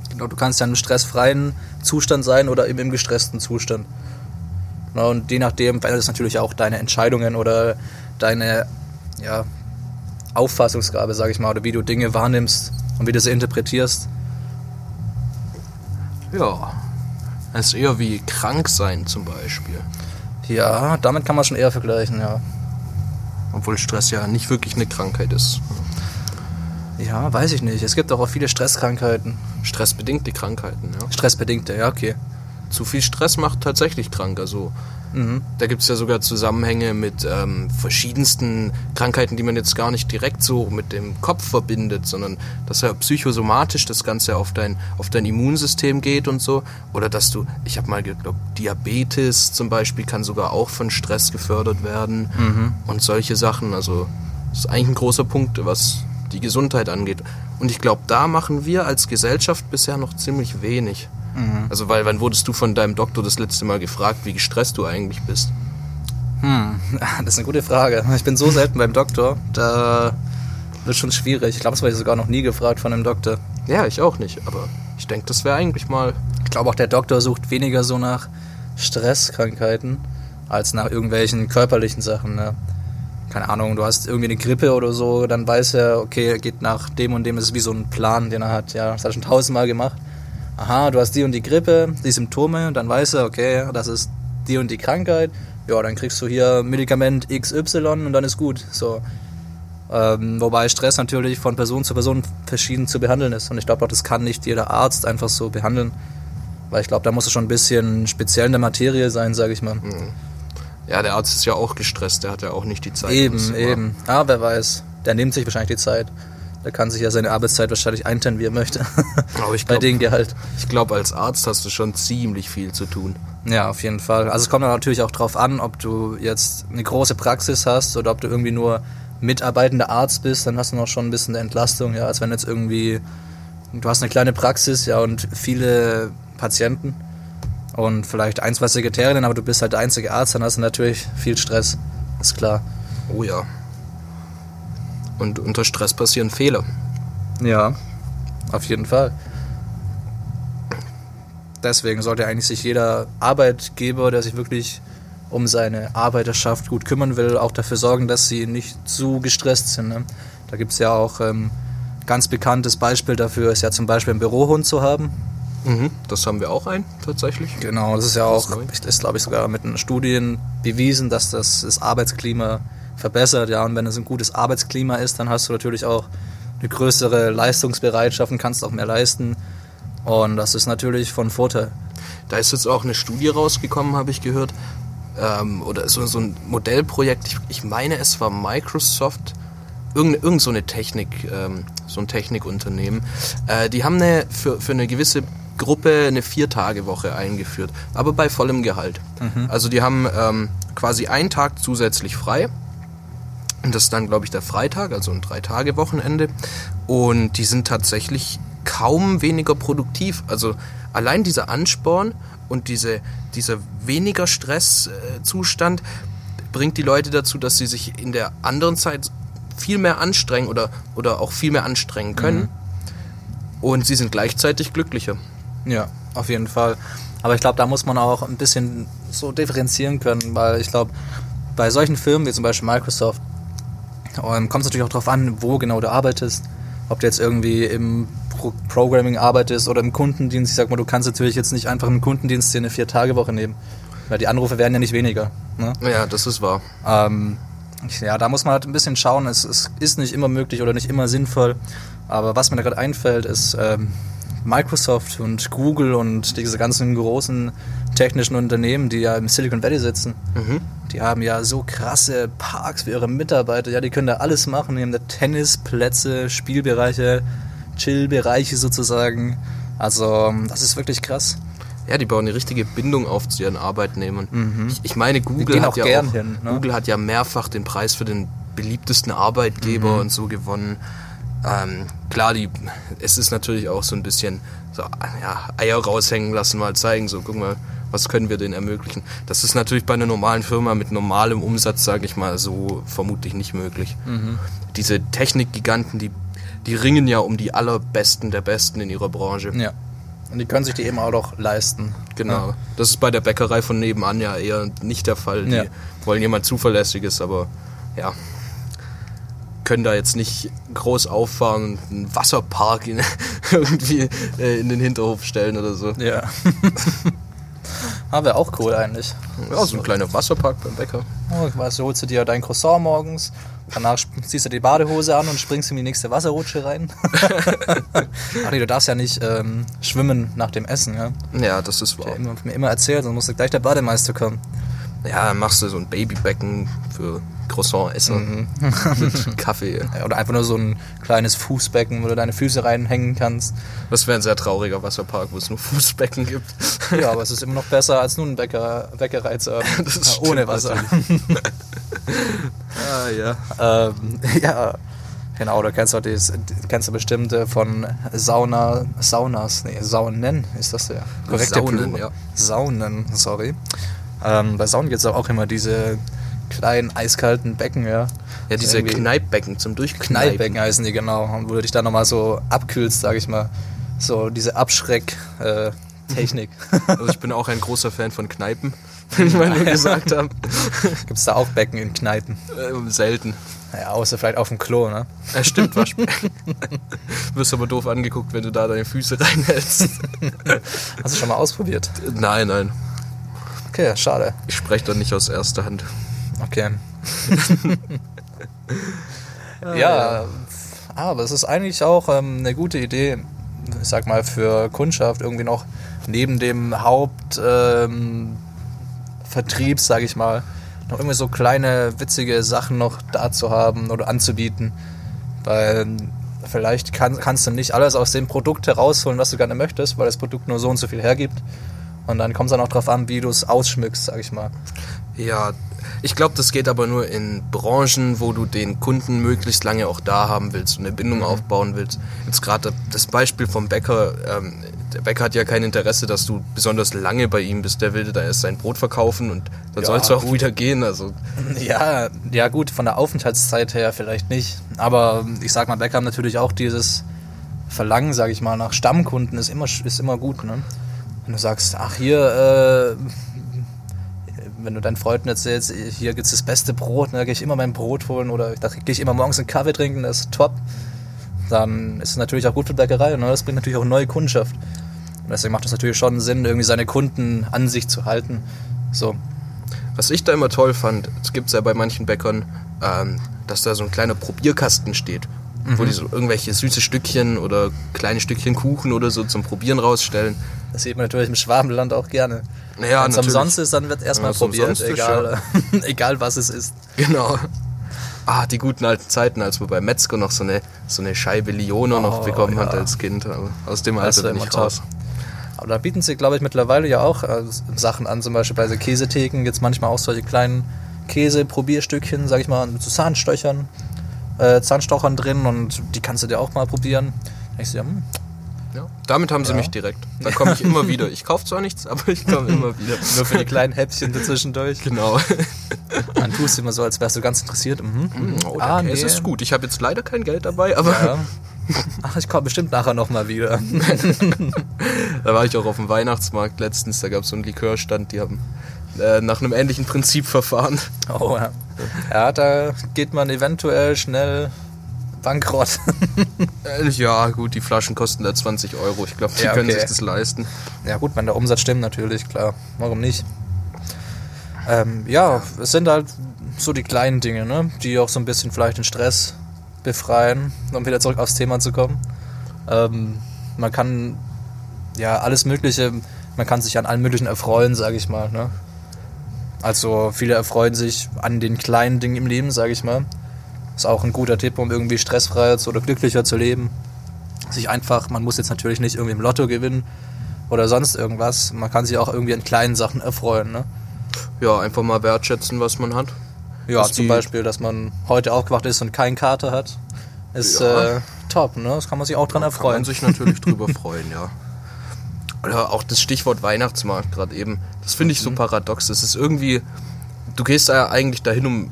Genau, du kannst ja in einem stressfreien Zustand sein oder eben im gestressten Zustand. Na, und je nachdem verändert es natürlich auch deine Entscheidungen oder deine ja, Auffassungsgabe, sage ich mal, oder wie du Dinge wahrnimmst und wie du sie interpretierst. ja. Es ist eher wie krank sein zum Beispiel. Ja, damit kann man schon eher vergleichen, ja. Obwohl Stress ja nicht wirklich eine Krankheit ist. Ja, weiß ich nicht. Es gibt auch viele Stresskrankheiten. Stressbedingte Krankheiten, ja. Stressbedingte, ja, okay. Zu viel Stress macht tatsächlich krank. Also da gibt es ja sogar Zusammenhänge mit ähm, verschiedensten Krankheiten, die man jetzt gar nicht direkt so mit dem Kopf verbindet, sondern dass ja psychosomatisch das Ganze auf dein, auf dein Immunsystem geht und so. Oder dass du, ich habe mal geglaubt, Diabetes zum Beispiel kann sogar auch von Stress gefördert werden und solche Sachen. Also das ist eigentlich ein großer Punkt, was die Gesundheit angeht. Und ich glaube, da machen wir als Gesellschaft bisher noch ziemlich wenig. Also, weil, wann wurdest du von deinem Doktor das letzte Mal gefragt, wie gestresst du eigentlich bist? Das ist eine gute Frage. Ich bin so selten beim Doktor, da wird schon schwierig. Ich glaube, das wurde ich sogar noch nie gefragt von einem Doktor. Ja, ich auch nicht, aber ich denke, das wäre eigentlich mal. Ich glaube auch, der Doktor sucht weniger so nach Stresskrankheiten als nach irgendwelchen körperlichen Sachen. Ne? Keine Ahnung, du hast irgendwie eine Grippe oder so, dann weiß er, okay, er geht nach dem und dem, das ist wie so ein Plan, den er hat. Ja, das hat er schon tausendmal gemacht. Aha, du hast die und die Grippe, die Symptome, dann weiß er, okay, das ist die und die Krankheit. Ja, dann kriegst du hier Medikament XY und dann ist gut. So. Ähm, wobei Stress natürlich von Person zu Person verschieden zu behandeln ist. Und ich glaube auch, das kann nicht jeder Arzt einfach so behandeln. Weil ich glaube, da muss es schon ein bisschen speziell in der Materie sein, sage ich mal. Ja, der Arzt ist ja auch gestresst, der hat ja auch nicht die Zeit. Eben, eben. Ja, wer weiß. Der nimmt sich wahrscheinlich die Zeit. Der kann sich ja seine Arbeitszeit wahrscheinlich einteilen, wie er möchte. Aber ich Bei glaub- dem Gehalt. Ich glaube, als Arzt hast du schon ziemlich viel zu tun. Ja, auf jeden Fall. Also es kommt dann natürlich auch drauf an, ob du jetzt eine große Praxis hast oder ob du irgendwie nur mitarbeitender Arzt bist, dann hast du noch schon ein bisschen Entlastung, ja, als wenn jetzt irgendwie du hast eine kleine Praxis, ja, und viele Patienten und vielleicht ein, zwei Sekretärinnen, aber du bist halt der einzige Arzt, dann hast du natürlich viel Stress. Ist klar. Oh ja. Und unter Stress passieren Fehler. Ja, auf jeden Fall. Deswegen sollte eigentlich sich jeder Arbeitgeber, der sich wirklich um seine Arbeiterschaft gut kümmern will, auch dafür sorgen, dass sie nicht zu gestresst sind. Ne? Da gibt es ja auch ähm, ganz bekanntes Beispiel dafür, ist ja zum Beispiel einen Bürohund zu haben. Mhm. Das haben wir auch ein, tatsächlich. Genau, das ist ja Das auch, neu. ist glaube ich sogar mit den Studien bewiesen, dass das das Arbeitsklima verbessert. Ja, und wenn es ein gutes Arbeitsklima ist, dann hast du natürlich auch eine größere Leistungsbereitschaft und kannst auch mehr leisten. Und das ist natürlich von Vorteil. Da ist jetzt auch eine Studie rausgekommen, habe ich gehört. Ähm, oder so, so ein Modellprojekt. Ich, ich meine, es war Microsoft. Irgend, irgend so eine Technik, ähm, so ein Technikunternehmen. Äh, die haben eine, für, für eine gewisse Gruppe eine Vier-Tage-Woche eingeführt, aber bei vollem Gehalt. Also die haben ähm, quasi einen Tag zusätzlich frei. Und das ist dann, glaube ich, der Freitag, also ein Drei-Tage-Wochenende. Und die sind tatsächlich kaum weniger produktiv. Also allein dieser Ansporn und diese, dieser weniger Stresszustand bringt die Leute dazu, dass sie sich in der anderen Zeit viel mehr anstrengen oder, oder auch viel mehr anstrengen können. Und sie sind gleichzeitig glücklicher. Ja, auf jeden Fall. Aber ich glaube, da muss man auch ein bisschen so differenzieren können, weil ich glaube, bei solchen Firmen wie zum Beispiel Microsoft ähm, kommt es natürlich auch darauf an, wo genau du arbeitest. Ob du jetzt irgendwie im Pro Programming arbeitest oder im Kundendienst. Ich sag mal, du kannst natürlich jetzt nicht einfach im Kundendienst dir eine Vier-Tage-Woche nehmen. Weil die Anrufe werden ja nicht weniger. Ne? Ja, das ist wahr. Ähm, ja, da muss man halt ein bisschen schauen. Es, es ist nicht immer möglich oder nicht immer sinnvoll. Aber was mir da gerade einfällt, ist ähm, Microsoft und Google und diese ganzen großen technischen Unternehmen, die ja im Silicon Valley sitzen. Die haben ja so krasse Parks für ihre Mitarbeiter. Ja, die können da alles machen. Die haben da Tennisplätze, Spielbereiche, Chillbereiche sozusagen. Also, das ist wirklich krass. Ja, die bauen eine richtige Bindung auf zu ihren Arbeitnehmern. Ich, ich meine, Google hat ja auch, hin, ne? Google hat ja mehrfach den Preis für den beliebtesten Arbeitgeber Mhm. und so gewonnen. Ähm, klar, die, es ist natürlich auch so ein bisschen so, ja, Eier raushängen lassen, mal zeigen, so, guck mal, was können wir denen ermöglichen. Das ist natürlich bei einer normalen Firma mit normalem Umsatz, sage ich mal, so vermutlich nicht möglich. Mhm. Diese Technikgiganten, die, die ringen ja um die allerbesten der Besten in ihrer Branche. Ja. Und die können sich die eben auch noch leisten. Genau. Das ist bei der Bäckerei von nebenan ja eher nicht der Fall. Die Ja. wollen jemand Zuverlässiges, aber ja, können da jetzt nicht groß auffahren und einen Wasserpark in, irgendwie äh, in den Hinterhof stellen oder so. Ja. Ah, wäre auch cool eigentlich. Ja, so ein kleiner Wasserpark beim Bäcker. Oh, weißt du, holst du dir dein Croissant morgens, danach ziehst du die Badehose an und springst in die nächste Wasserrutsche rein. Ach nee, du darfst ja nicht ähm, schwimmen nach dem Essen, ja. Ja, das ist wahr. Immer, mir immer erzählt, sonst musste gleich der Bademeister kommen. Ja, dann machst du so ein Babybecken für Croissant-Esser Mhm. mit Kaffee. Oder einfach nur so ein kleines Fußbecken, wo du deine Füße reinhängen kannst. Das wäre ein sehr trauriger Wasserpark, wo es nur Fußbecken gibt. Ja, aber es ist immer noch besser, als nun eine Bäcker, Bäckerei zu haben. Das ohne Wasser. Ah, ja. ähm, ja, genau, du kennst doch das, kennst du bestimmt äh, von Sauna, Saunas, nee, Saunen ist das der korrekte Saunen, Plural. ja. Saunen, sorry. Ähm, bei Saunen gibt es auch immer diese kleinen eiskalten Becken, ja. Ja, diese Irgendwie- Kneippbecken zum Durchkneipen. Kneippbecken heißen die genau, und wo du dich dann nochmal so abkühlst, sag ich mal. So diese Abschreck-Technik. Also ich bin auch ein großer Fan von Kneipen, wie wir nur gesagt haben. Gibt es da auch Becken in Kneipen? Ähm, selten. Ja, außer vielleicht auf dem Klo, ne? Ja, stimmt, Waschbecken. Wirst aber doof angeguckt, wenn du da deine Füße reinhältst. Hast du schon mal ausprobiert? Nein, nein. Okay, schade. Ich spreche da nicht aus erster Hand. Okay. ja, aber es ist eigentlich auch ähm, eine gute Idee, ich sag mal, für Kundschaft irgendwie noch neben dem Hauptvertrieb, ähm, Vertrieb, sag ich mal, noch irgendwie so kleine witzige Sachen noch da zu haben oder anzubieten. Weil vielleicht kann, kannst du nicht alles aus dem Produkt herausholen, was du gerne möchtest, weil das Produkt nur so und so viel hergibt. Und dann kommt es dann auch drauf an, wie du es ausschmückst, sag ich mal. Ja, ich glaube, das geht aber nur in Branchen, wo du den Kunden möglichst lange auch da haben willst und eine Bindung aufbauen willst. Jetzt gerade das Beispiel vom Bäcker. Ähm, der Bäcker hat ja kein Interesse, dass du besonders lange bei ihm bist. Der will dir da erst sein Brot verkaufen und dann Ja, sollst du auch gut. wieder gehen. Also Ja, ja gut, von der Aufenthaltszeit her vielleicht nicht. Aber ich sag mal, Bäcker haben natürlich auch dieses Verlangen, sag ich mal, nach Stammkunden ist immer, ist immer gut. Ne? Wenn du sagst, ach hier, äh, wenn du deinen Freunden erzählst, hier gibt's das beste Brot, ne, da gehe ich immer mein Brot holen oder da gehe ich immer morgens einen Kaffee trinken, das ist top. Dann ist es natürlich auch gut für Bäckerei, ne? das bringt natürlich auch neue Kundschaft. Und deswegen macht es natürlich schon Sinn, irgendwie seine Kunden an sich zu halten. So. Was ich da immer toll fand, es gibt ja bei manchen Bäckern, ähm, dass da so ein kleiner Probierkasten steht, wo Mhm. die so irgendwelche süße Stückchen oder kleine Stückchen Kuchen oder so zum Probieren rausstellen. Das sieht man natürlich im Schwabenland auch gerne. Naja, Wenn es umsonst ist, dann wird erstmal es probiert, umsonst ist, egal, egal was es ist. Genau. Ah, die guten alten Zeiten, als man bei Metzger noch so eine, so eine Scheibe Lione noch Oh, bekommen hat ja. als Kind. Aber aus dem Alter bin ich raus. Aber da bieten sie, glaube ich, mittlerweile ja auch äh, Sachen an, zum Beispiel bei so Käsetheken gibt es manchmal auch solche kleinen Käse-Probierstückchen, sag ich mal, mit so Zahnstöchern, äh, Zahnstochern drin und die kannst du dir auch mal probieren. Da ich so, ja, hm, Ja. Damit haben sie Ja. mich direkt. Da komme ich immer wieder. Ich kaufe zwar nichts, aber ich komme immer wieder. nur für die kleinen Häppchen dazwischendurch. Genau. Dann tust du immer so, als wärst du ganz interessiert. Mhm. Oh, der Ah, nee. ist gut. Ich habe jetzt leider kein Geld dabei, aber Ja. Ach, ich komme bestimmt nachher nochmal wieder. da war ich auch auf dem Weihnachtsmarkt letztens. Da gab es so einen Likörstand, die haben äh, nach einem ähnlichen Prinzip verfahren. Oh ja. Ja, da geht man eventuell schnell bankrott. Äh, ja, gut, die Flaschen kosten da 20 Euro. Ich glaube, die Ja, können okay. sich das leisten. ja gut, wenn der Umsatz stimmt natürlich, klar. Warum nicht? Ähm, ja, es sind halt so die kleinen Dinge, ne? die auch so ein bisschen vielleicht den Stress befreien, um wieder zurück aufs Thema zu kommen. Ähm, man kann ja alles Mögliche, man kann sich an allem Möglichen erfreuen, sage ich mal. Ne? Also viele erfreuen sich an den kleinen Dingen im Leben, sage ich mal. Ist auch ein guter Tipp, um irgendwie stressfreier oder glücklicher zu leben. Sich einfach, man muss jetzt natürlich nicht irgendwie im Lotto gewinnen oder sonst irgendwas. Man kann sich auch irgendwie an kleinen Sachen erfreuen. Ne? Ja, einfach mal wertschätzen, was man hat. Ja, Dass zum Beispiel, dass man heute aufgewacht ist und keinen Kater hat. Ist Ja. äh, top, ne? Das kann man sich auch dran Kann erfreuen. man sich natürlich drüber freuen, ja. Oder auch das Stichwort Weihnachtsmarkt gerade eben. Das finde ich so paradox. Das ist irgendwie, du gehst da eigentlich dahin, um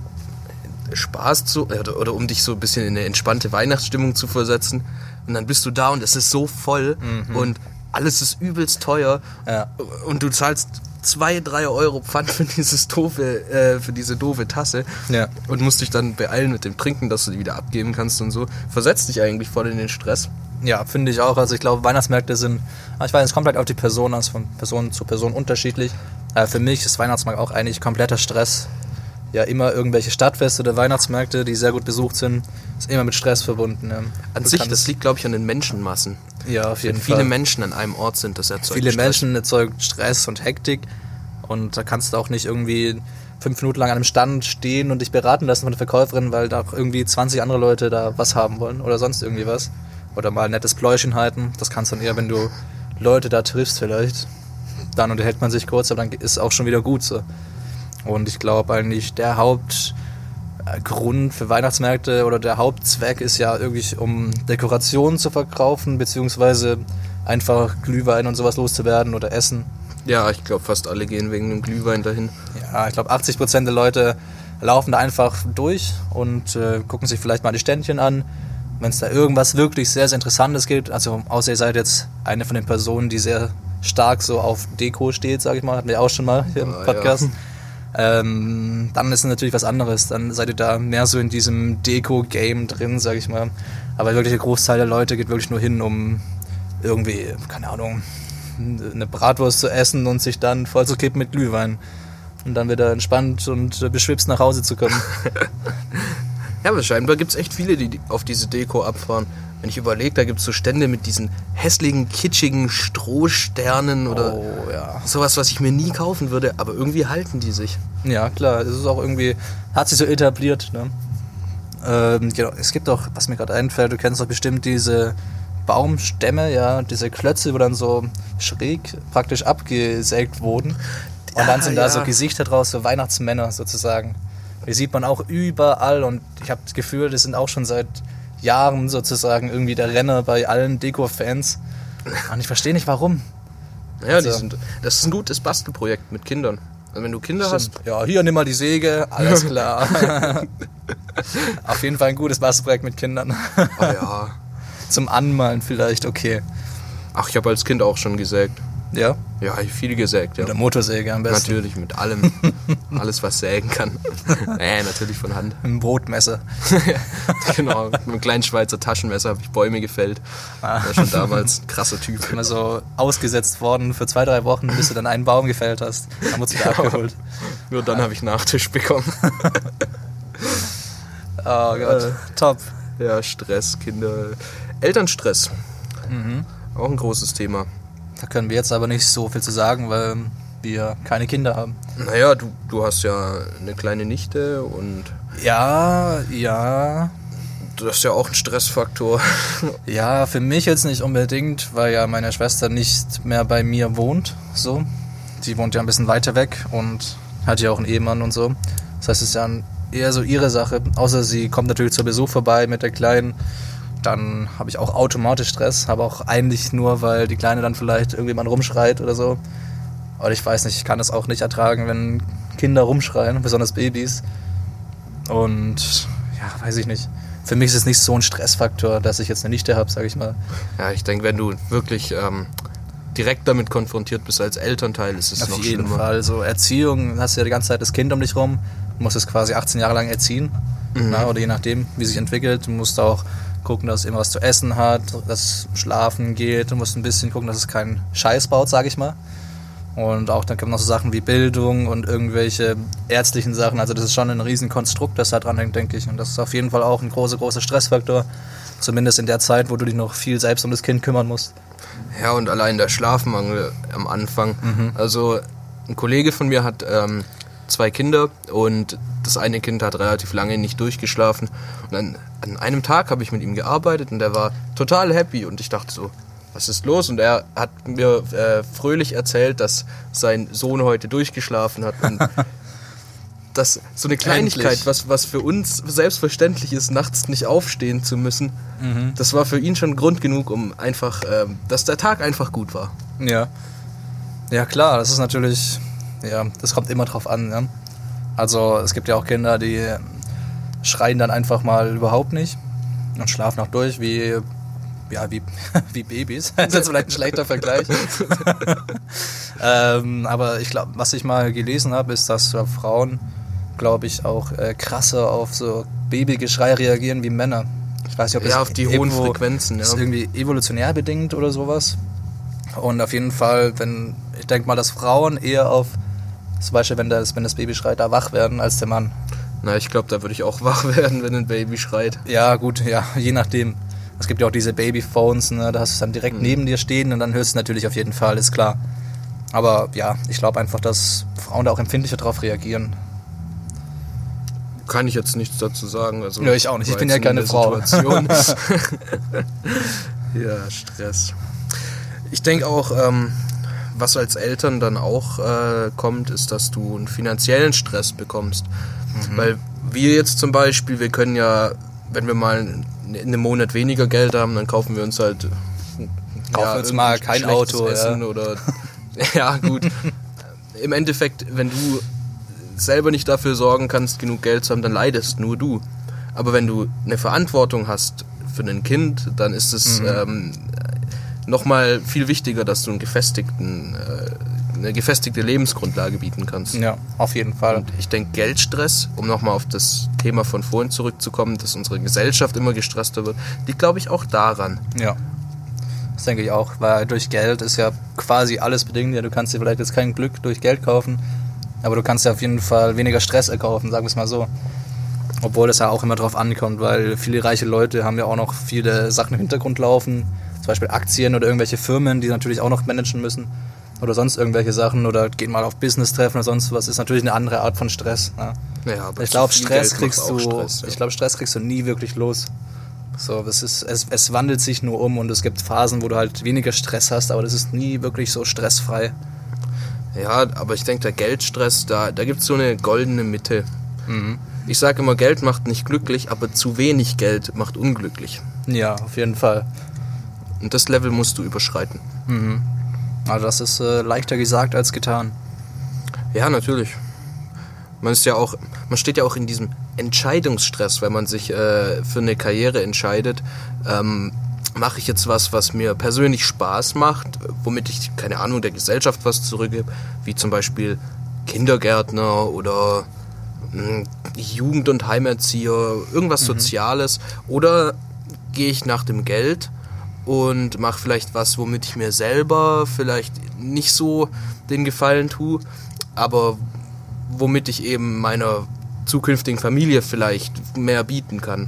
Spaß zu, oder, oder um dich so ein bisschen in eine entspannte Weihnachtsstimmung zu versetzen. Und dann bist du da und es ist so voll und alles ist übelst teuer. Ja. Und du zahlst zwei, drei Euro Pfand für dieses doofe, äh, für diese doofe Tasse. Ja. Und musst dich dann beeilen mit dem Trinken, dass du die wieder abgeben kannst und so. Versetzt dich eigentlich voll in den Stress. Ja, finde ich auch. Also ich glaube, Weihnachtsmärkte sind, ich weiß, es kommt halt auf die Person an, ist von Person zu Person unterschiedlich. Äh, für mich ist Weihnachtsmarkt auch eigentlich kompletter Stress. Ja, immer irgendwelche Stadtfeste oder Weihnachtsmärkte, die sehr gut besucht sind, ist immer mit Stress verbunden. Ja. An Du sich, das liegt, glaube ich, an den Menschenmassen. ja auf jeden Wenn viele Fall. Menschen an einem Ort sind, das erzeugt Viele Stress. Menschen erzeugt Stress und Hektik und da kannst du auch nicht irgendwie fünf Minuten lang an einem Stand stehen und dich beraten lassen von der Verkäuferin, weil da auch irgendwie 20 andere Leute da was haben wollen oder sonst irgendwie was. Oder mal ein nettes Pläuschen halten. Das kannst du dann eher, wenn du Leute da triffst vielleicht. Dann unterhält man sich kurz, aber dann ist auch schon wieder gut so. Und ich glaube eigentlich, der Hauptgrund für Weihnachtsmärkte oder der Hauptzweck ist ja irgendwie, um Dekorationen zu verkaufen, beziehungsweise einfach Glühwein und sowas loszuwerden oder Essen. Ja, ich glaube, fast alle gehen wegen dem Glühwein dahin. Ja, ich glaube, 80% der Leute laufen da einfach durch und äh, gucken sich vielleicht mal die Ständchen an. Wenn es da irgendwas wirklich sehr, sehr Interessantes gibt, also außer ihr seid jetzt eine von den Personen, die sehr stark so auf Deko steht, sage ich mal, hatten wir auch schon mal hier im Ah, Podcast. Ähm, dann ist es natürlich was anderes. Dann seid ihr da mehr so in diesem Deko-Game drin, sage ich mal. Aber wirklich der Großteil der Leute geht wirklich nur hin, um irgendwie, keine Ahnung, eine Bratwurst zu essen und sich dann voll zu kippen mit Glühwein. Und dann wieder entspannt und beschwipst nach Hause zu kommen. Ja, aber scheinbar gibt es echt viele, die auf diese Deko abfahren. Wenn ich überlege, da gibt es so Stände mit diesen hässlichen, kitschigen Strohsternen oder oh ja. sowas, was ich mir nie kaufen würde, aber irgendwie halten die sich. Ja, klar, es ist auch irgendwie, hat sich so etabliert. Ne? Ähm, genau, es gibt auch, was mir gerade einfällt, du kennst doch bestimmt diese Baumstämme, ja, diese Klötze, wo dann so schräg praktisch abgesägt wurden. Und Ja, dann sind da ja. so Gesichter draus, so Weihnachtsmänner sozusagen. Die sieht man auch überall und ich habe das Gefühl, das sind auch schon seit Jahren sozusagen irgendwie der Renner bei allen Deko-Fans. Und ich verstehe nicht warum. Ja, die Also- sind, das ist ein gutes Bastelprojekt mit Kindern. Also wenn du Kinder hast, Ja, hier nimm mal die Säge, alles klar. Auf jeden Fall ein gutes Bastelprojekt mit Kindern. ah ja. Zum Anmalen vielleicht, okay. Ach, ich habe als Kind auch schon gesägt. Ja? Ja, ich viel gesägt, ja. Mit der Motorsäge am besten. Natürlich, mit allem. Alles, was sägen kann. nee, natürlich von Hand. Mit einem Brotmesser. genau, mit einem kleinen Schweizer Taschenmesser habe ich Bäume gefällt. War schon damals ein krasser Typ. Immer so ausgesetzt worden für zwei, drei Wochen, bis du dann einen Baum gefällt hast. Dann wurdest du wieder abgeholt. Nur dann habe ich Nachtisch bekommen. Oh Gott, Äh. top. ja, Stress, Kinder. Elternstress. Mhm. Auch ein großes Thema. Da können wir jetzt aber nicht so viel zu sagen, weil wir keine Kinder haben. Naja, du, du hast ja eine kleine Nichte und Ja, ja. das ist ja auch ein Stressfaktor. Ja, für mich jetzt nicht unbedingt, weil ja meine Schwester nicht mehr bei mir wohnt. So. Die wohnt ja ein bisschen weiter weg und hat ja auch einen Ehemann und so. Das heißt, es ist ja eher so ihre Sache. Außer sie kommt natürlich zu Besuch vorbei mit der Kleinen. Dann habe ich auch automatisch Stress, aber auch eigentlich nur, weil die Kleine dann vielleicht irgendjemand rumschreit oder so. Aber ich weiß nicht, ich kann das auch nicht ertragen, wenn Kinder rumschreien, besonders Babys. Und ja, weiß ich nicht. Für mich ist es nicht so ein Stressfaktor, dass ich jetzt eine Nichte habe, sage ich mal. Ja, ich denke, wenn du wirklich ähm, direkt damit konfrontiert bist als Elternteil, ist es Auf noch jeden schlimmer. Fall. So Erziehung, hast du ja die ganze Zeit das Kind um dich rum. Du musst es quasi 18 Jahre lang erziehen. Na, oder je nachdem, wie sich entwickelt. Du musst auch gucken, dass es immer was zu essen hat, dass es schlafen geht. Du musst ein bisschen gucken, dass es keinen Scheiß baut, sage ich mal. Und auch dann kommen noch so Sachen wie Bildung und irgendwelche ärztlichen Sachen. Also das ist schon ein riesen Konstrukt, das da dran hängt, denke ich. Und das ist auf jeden Fall auch ein großer, großer Stressfaktor. Zumindest in der Zeit, wo du dich noch viel selbst um das Kind kümmern musst. Ja, und allein der Schlafmangel am Anfang. Mhm. Also ein Kollege von mir hat ähm, zwei Kinder und das eine Kind hat relativ lange nicht durchgeschlafen. Und dann an einem Tag habe ich mit ihm gearbeitet und er war total happy und ich dachte so, was ist los? Und er hat mir äh, fröhlich erzählt, dass sein Sohn heute durchgeschlafen hat. Und das so eine Kleinigkeit, Endlich. was, was für uns selbstverständlich ist, nachts nicht aufstehen zu müssen, Mhm. das war für ihn schon Grund genug, um einfach, ähm, dass der Tag einfach gut war. Ja. Ja, klar, das ist natürlich, ja, das kommt immer drauf an. Ja? Also, es gibt ja auch Kinder, die schreien dann einfach mal überhaupt nicht und schlafen auch durch, wie, ja, wie, wie Babys. Das ist jetzt vielleicht ein schlechter Vergleich. ähm, aber ich glaube, was ich mal gelesen habe, ist, dass Frauen, glaube ich, auch äh, krasser auf so Babygeschrei reagieren wie Männer. Ich weiß nicht, ob Ja, auf die hohen Frequenzen, ja. ist irgendwie evolutionär bedingt oder sowas. Und auf jeden Fall, wenn ich denke mal, dass Frauen eher auf Zum Beispiel, wenn das, wenn das Baby schreit, da wach werden als der Mann. Na, ich glaube, da würde ich auch wach werden, wenn ein Baby schreit. Ja, gut, ja, je nachdem. Es gibt ja auch diese Babyphones, ne, da hast du es dann direkt neben dir stehen und dann hörst du es natürlich auf jeden Fall, ist klar. Aber ja, ich glaube einfach, dass Frauen da auch empfindlicher drauf reagieren. Kann ich jetzt nichts dazu sagen. Also, Ja, ich auch nicht. Ich bin ja in keine Frau. Ja, Stress. Ich denke auch, ähm, was als Eltern dann auch äh, kommt, ist, dass du einen finanziellen Stress bekommst. Mhm. Weil wir jetzt zum Beispiel, wir können ja, wenn wir mal in einem Monat weniger Geld haben, dann kaufen wir uns halt Kaufen uns mal kein Auto, ja. Essen oder ja gut. Im Endeffekt, wenn du selber nicht dafür sorgen kannst, genug Geld zu haben, dann leidest nur du. Aber wenn du eine Verantwortung hast für ein Kind, dann ist es Mhm. ähm, nochmal viel wichtiger, dass du einen gefestigten, äh, eine gefestigte Lebensgrundlage bieten kannst. Ja, auf jeden Fall. Und ich denke, Geldstress, um nochmal auf das Thema von vorhin zurückzukommen, dass unsere Gesellschaft immer gestresster wird, liegt, glaube ich, auch daran. Ja. Das denke ich auch, weil durch Geld ist ja quasi alles bedingt. Ja, du kannst dir vielleicht jetzt kein Glück durch Geld kaufen, aber du kannst ja auf jeden Fall weniger Stress erkaufen, sagen wir es mal so. Obwohl das ja auch immer drauf ankommt, weil viele reiche Leute haben ja auch noch viele Sachen im Hintergrund laufen, zum Beispiel Aktien oder irgendwelche Firmen, die natürlich auch noch managen müssen oder sonst irgendwelche Sachen oder gehen mal auf Business-Treffen oder sonst was, ist natürlich eine andere Art von Stress. Ne? Ja, aber Ich glaube, Stress Geld kriegst du. Stress, ja. Ich glaube, Stress kriegst du nie wirklich los. So, es, ist, es, es wandelt sich nur um und es gibt Phasen, wo du halt weniger Stress hast, aber das ist nie wirklich so stressfrei. Ja, aber ich denke, der Geldstress, da, da gibt es so eine goldene Mitte. Mhm. Ich sage immer, Geld macht nicht glücklich, aber zu wenig Geld macht unglücklich. Ja, auf jeden Fall. Und das Level musst du überschreiten. Also das ist äh, leichter gesagt als getan. Ja, natürlich. Man ist ja auch, man steht ja auch in diesem Entscheidungsstress, wenn man sich äh, für eine Karriere entscheidet. Ähm, Mache ich jetzt was, was mir persönlich Spaß macht, womit ich, keine Ahnung, der Gesellschaft was zurückgebe, wie zum Beispiel Kindergärtner oder mh, Jugend- und Heimerzieher, irgendwas Soziales. Oder gehe ich nach dem Geld und mache vielleicht was, womit ich mir selber vielleicht nicht so den Gefallen tue, aber womit ich eben meiner zukünftigen Familie vielleicht mehr bieten kann.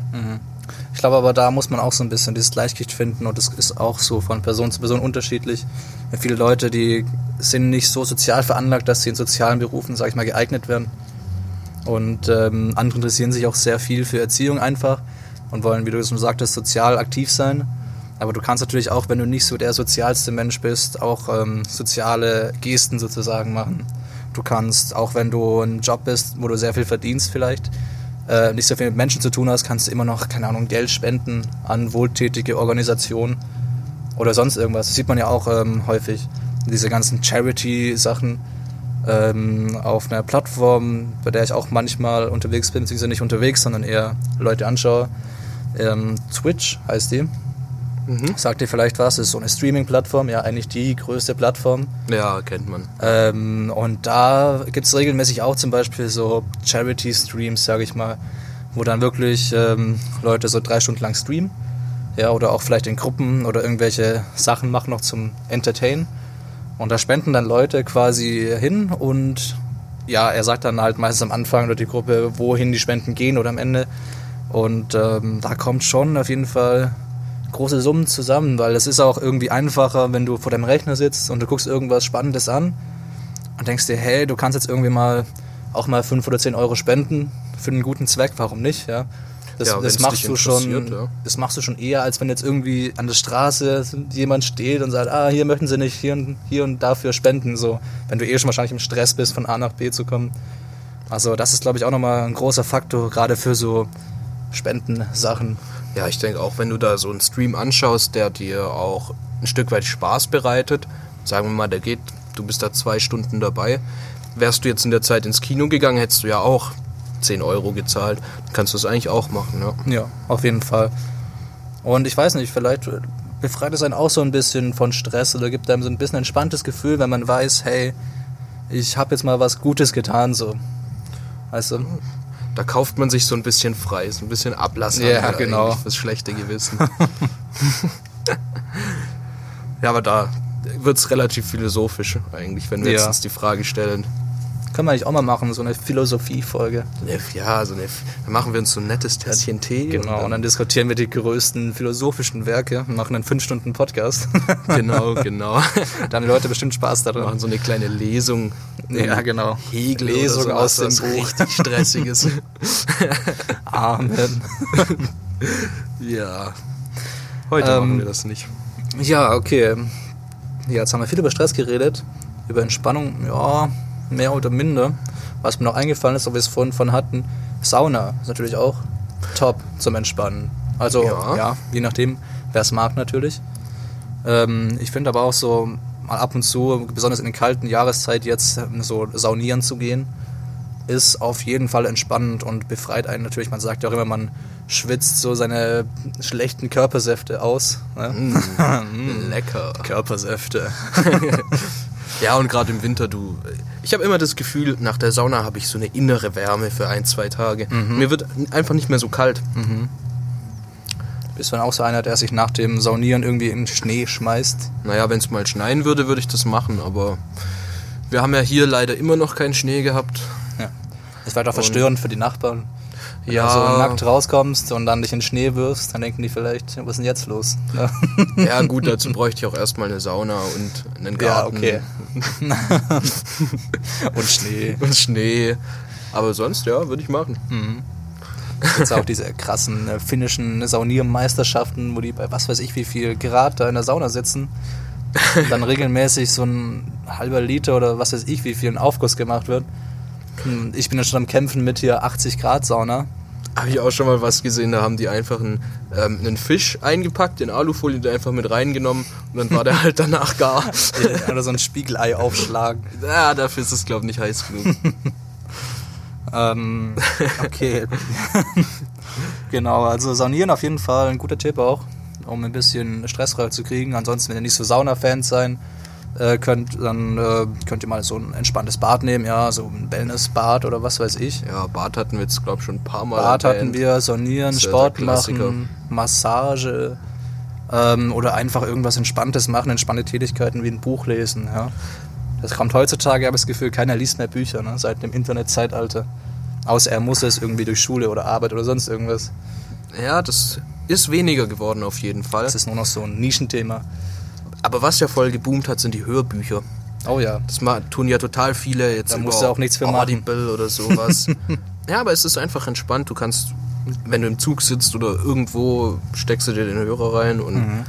Ich glaube aber, da muss man auch so ein bisschen dieses Gleichgewicht finden und das ist auch so von Person zu Person unterschiedlich. Viele Leute, die sind nicht so sozial veranlagt, dass sie in sozialen Berufen, sag ich mal, geeignet werden. Und ähm, andere interessieren sich auch sehr viel für Erziehung einfach und wollen, wie du schon sagtest, sozial aktiv sein. Aber du kannst natürlich auch, wenn du nicht so der sozialste Mensch bist, auch ähm, soziale Gesten sozusagen machen. Du kannst, auch wenn du ein Job bist, wo du sehr viel verdienst vielleicht, äh, nicht so viel mit Menschen zu tun hast, kannst du immer noch, keine Ahnung, Geld spenden an wohltätige Organisationen oder sonst irgendwas. Das sieht man ja auch ähm, häufig. Diese ganzen Charity-Sachen ähm, auf einer Plattform, bei der ich auch manchmal unterwegs bin, beziehungsweise nicht unterwegs, sondern eher Leute anschaue. Ähm, Twitch heißt die. Sagt dir vielleicht was? Ist so eine Streaming-Plattform, ja, eigentlich die größte Plattform. Ja, kennt man. Ähm, und da gibt es regelmäßig auch zum Beispiel so Charity-Streams, sage ich mal, wo dann wirklich ähm, Leute so drei Stunden lang streamen. Ja, oder auch vielleicht in Gruppen oder irgendwelche Sachen machen noch zum Entertain. Und da spenden dann Leute quasi hin und ja, er sagt dann halt meistens am Anfang oder die Gruppe, wohin die Spenden gehen oder am Ende. Und ähm, da kommt schon auf jeden Fall große Summen zusammen, weil es ist auch irgendwie einfacher, wenn du vor deinem Rechner sitzt und du guckst irgendwas Spannendes an und denkst dir, hey, du kannst jetzt irgendwie mal auch mal 5 oder 10 Euro spenden für einen guten Zweck, warum nicht, ja? Das, Ja, das machst du schon, ja. das machst du schon eher, als wenn jetzt irgendwie an der Straße jemand steht und sagt, ah, hier möchten sie nicht hier, und- hier und dafür spenden, so, wenn du eh schon wahrscheinlich im Stress bist, von A nach B zu kommen. Also das ist, glaube ich, auch nochmal ein großer Faktor, gerade für so Spendensachen. Ja, ich denke auch, wenn du da so einen Stream anschaust, der dir auch ein Stück weit Spaß bereitet, sagen wir mal, der geht, du bist da zwei Stunden dabei, wärst du jetzt in der Zeit ins Kino gegangen, hättest du ja auch 10 Euro gezahlt. Dann kannst du es eigentlich auch machen, ja. Ja, auf jeden Fall. Und ich weiß nicht, vielleicht befreit es einen auch so ein bisschen von Stress oder gibt einem so ein bisschen entspanntes Gefühl, wenn man weiß, hey, ich habe jetzt mal was Gutes getan, so. Weißt du? Da kauft man sich so ein bisschen frei, so ein bisschen Ablass Ja, genau. fürs schlechte Gewissen. ja, aber da wird es relativ philosophisch eigentlich, wenn wir Ja. jetzt uns die Frage stellen. Können wir eigentlich auch mal machen, so eine Philosophie-Folge. Ja, so eine, dann machen wir uns so ein nettes Tässchen Tee. Genau, und dann diskutieren wir die größten philosophischen Werke, machen einen 5-Stunden-Podcast. genau, genau. da haben die Leute bestimmt Spaß Wir daran. machen so eine kleine Lesung. Ja, genau. Hegel Lesung aus dem Buch. richtig stressiges. Amen. ja. Heute Ähm, machen wir das nicht. Ja, okay. Ja, jetzt haben wir viel über Stress geredet, über Entspannung, ja, mehr oder minder. Was mir noch eingefallen ist, ob wir es vorhin von hatten, Sauna ist natürlich auch top zum Entspannen. Also, Ja. ja, je nachdem, wer es mag natürlich. Ähm, ich finde aber auch so, mal ab und zu, besonders in den kalten Jahreszeit jetzt, ähm, so saunieren zu gehen, ist auf jeden Fall entspannend und befreit einen natürlich. Man sagt ja auch immer, man schwitzt so seine schlechten Körpersäfte aus. Ne? Mm. Lecker. Körpersäfte. Ja, und gerade im Winter, du. Ich habe immer das Gefühl, nach der Sauna habe ich so eine innere Wärme für ein, zwei Tage. Mir wird einfach nicht mehr so kalt. Bist du dann auch so einer, der sich nach dem Saunieren irgendwie in den Schnee schmeißt? Naja, wenn es mal schneien würde, würde ich das machen, aber wir haben ja hier leider immer noch keinen Schnee gehabt. Ja. Das war doch verstörend für die Nachbarn. Wenn Ja. du so nackt rauskommst und dann dich in Schnee wirfst, dann denken die vielleicht, was ist denn jetzt los? Ja, Ja, gut, dazu bräuchte ich auch erstmal eine Sauna und einen ja Garten. okay. und Schnee. Und Schnee. Aber sonst, ja, würde ich machen. Jetzt auch diese krassen äh, finnischen Sauniermeisterschaften, wo die bei was weiß ich wie viel Grad da in der Sauna sitzen. Und dann regelmäßig so ein halber Liter oder was weiß ich wie viel ein Aufguss gemacht wird. Hm, Ich bin ja schon am Kämpfen mit hier 80 Grad Sauna. Habe ich auch schon mal was gesehen, da haben die einfach einen, ähm, einen Fisch eingepackt, in Alufolie, da einfach mit reingenommen und dann war der halt danach gar. Oder so ein Spiegelei aufschlagen. ja, dafür ist es, glaube ich, nicht heiß genug. Ähm, okay. genau, also Saunieren auf jeden Fall ein guter Tipp auch, um ein bisschen Stress rauszukriegen. Ansonsten, wenn ihr nicht so Sauna-Fans sein äh, könnt, dann äh, könnt ihr mal so ein entspanntes Bad nehmen, ja, so ein Wellnessbad oder was weiß ich. Ja, Bad hatten wir jetzt, glaube ich, schon ein paar Mal. Bad hatten wir, ja Sport machen, Massage ähm, oder einfach irgendwas Entspanntes machen, entspannte Tätigkeiten wie ein Buch lesen. Ja. Das kommt heutzutage, habe ich das Gefühl, keiner liest mehr Bücher ne, seit dem Internetzeitalter. Außer er muss es irgendwie durch Schule oder Arbeit oder sonst irgendwas. Ja, das ist weniger geworden auf jeden Fall. Das ist nur noch so ein Nischenthema. Aber was ja voll geboomt hat, sind die Hörbücher. Oh ja. Das tun ja total viele jetzt Da musst du auch nichts für machen. Audible oder sowas. ja, aber es ist einfach entspannt. Du kannst, wenn du im Zug sitzt oder irgendwo, steckst du dir den Hörer rein und Mhm.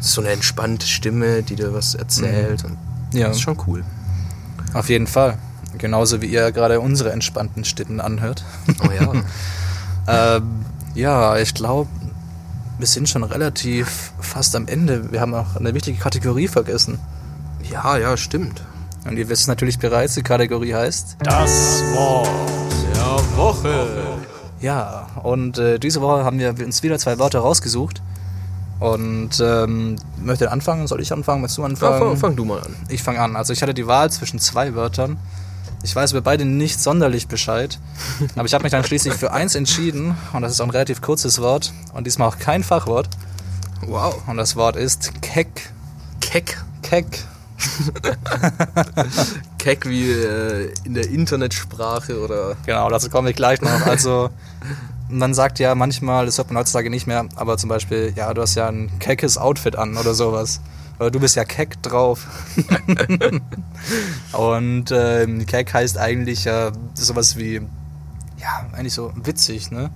es ist so eine entspannte Stimme, die dir was erzählt. Und Ja. Das ist schon cool. Auf jeden Fall. Genauso wie ihr gerade unsere entspannten Stimmen anhört. Oh ja. Ähm, ja, ich glaube, wir sind schon relativ fast am Ende. Wir haben auch eine wichtige Kategorie vergessen. ja, ja, stimmt. Und ihr wisst natürlich bereits, die Kategorie heißt. Das Wort der Woche. Ja, und äh, diese Woche haben wir uns wieder zwei Wörter rausgesucht. Und ähm, möchte anfangen? Soll ich anfangen? Möchtest du Ja, anfangen? fang, fang du mal an. Ich fange an. Also ich hatte die Wahl zwischen zwei Wörtern. Ich weiß über beide nicht sonderlich Bescheid, aber ich habe mich dann schließlich für eins entschieden und das ist auch ein relativ kurzes Wort und diesmal auch kein Fachwort Wow. und das Wort ist keck. Keck. Keck. Keck wie äh, in der Internetsprache oder. Genau, dazu komme ich gleich noch. Also man sagt ja manchmal, das hört man heutzutage nicht mehr, aber zum Beispiel, ja, du hast ja ein keckes Outfit an oder sowas. Du bist ja keck drauf. Und ähm, keck heißt eigentlich äh, sowas wie, ja, eigentlich so witzig, ne?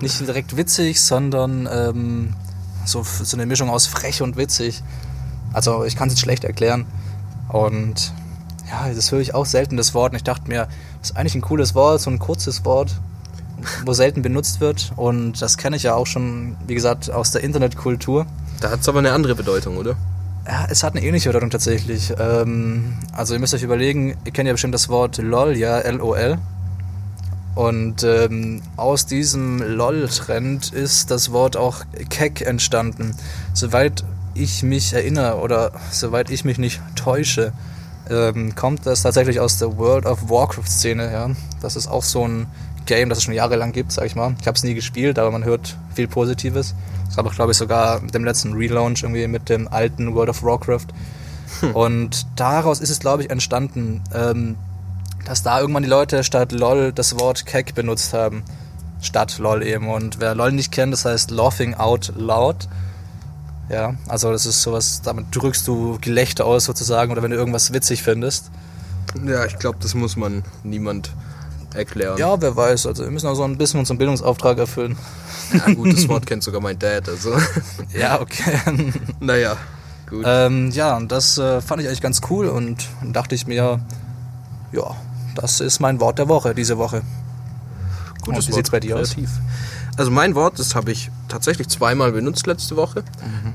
Nicht direkt witzig, sondern ähm, so, so eine Mischung aus frech und witzig. Also ich kann es jetzt schlecht erklären. Und ja, das höre ich auch selten, das Wort. Und ich dachte mir, das ist eigentlich ein cooles Wort, so ein kurzes Wort, wo selten benutzt wird. Und das kenne ich ja auch schon, wie gesagt, aus der Internetkultur. Da hat es aber eine andere Bedeutung, oder? Ja, es hat eine ähnliche Bedeutung tatsächlich. Ähm, also ihr müsst euch überlegen, ihr kennt ja bestimmt das Wort LOL, ja, L-O-L. Und ähm, aus diesem LOL-Trend ist das Wort auch Keck entstanden. Soweit ich mich erinnere oder soweit ich mich nicht täusche, ähm, kommt das tatsächlich aus der World of Warcraft-Szene. Ja? Das ist auch so ein Game, das es schon jahrelang gibt, sag ich mal. Ich habe es nie gespielt, aber man hört viel Positives. Das gab auch, glaube ich, sogar mit dem letzten Relaunch irgendwie mit dem alten World of Warcraft. Und daraus ist es, glaube ich, entstanden. Ähm, dass da irgendwann die Leute statt LOL das Wort Keck benutzt haben. Statt LOL eben. Und wer LOL nicht kennt, das heißt Laughing Out Loud. Ja, also das ist sowas, damit drückst du Gelächter aus sozusagen oder wenn du irgendwas witzig findest. Ja, ich glaube, das muss man niemand erklären. Ja, wer weiß, also wir müssen auch so ein bisschen unseren Bildungsauftrag erfüllen. Ja, gut, das Wort kennt sogar mein Dad, also. Ja, okay. naja, gut. ähm, ja, und das äh, fand ich eigentlich ganz cool und dachte ich mir, ja, das ist mein Wort der Woche, diese Woche. Gutes und wie Wort. sieht's bei dir aus? Kreativ. Also mein Wort, das habe ich tatsächlich zweimal benutzt letzte Woche.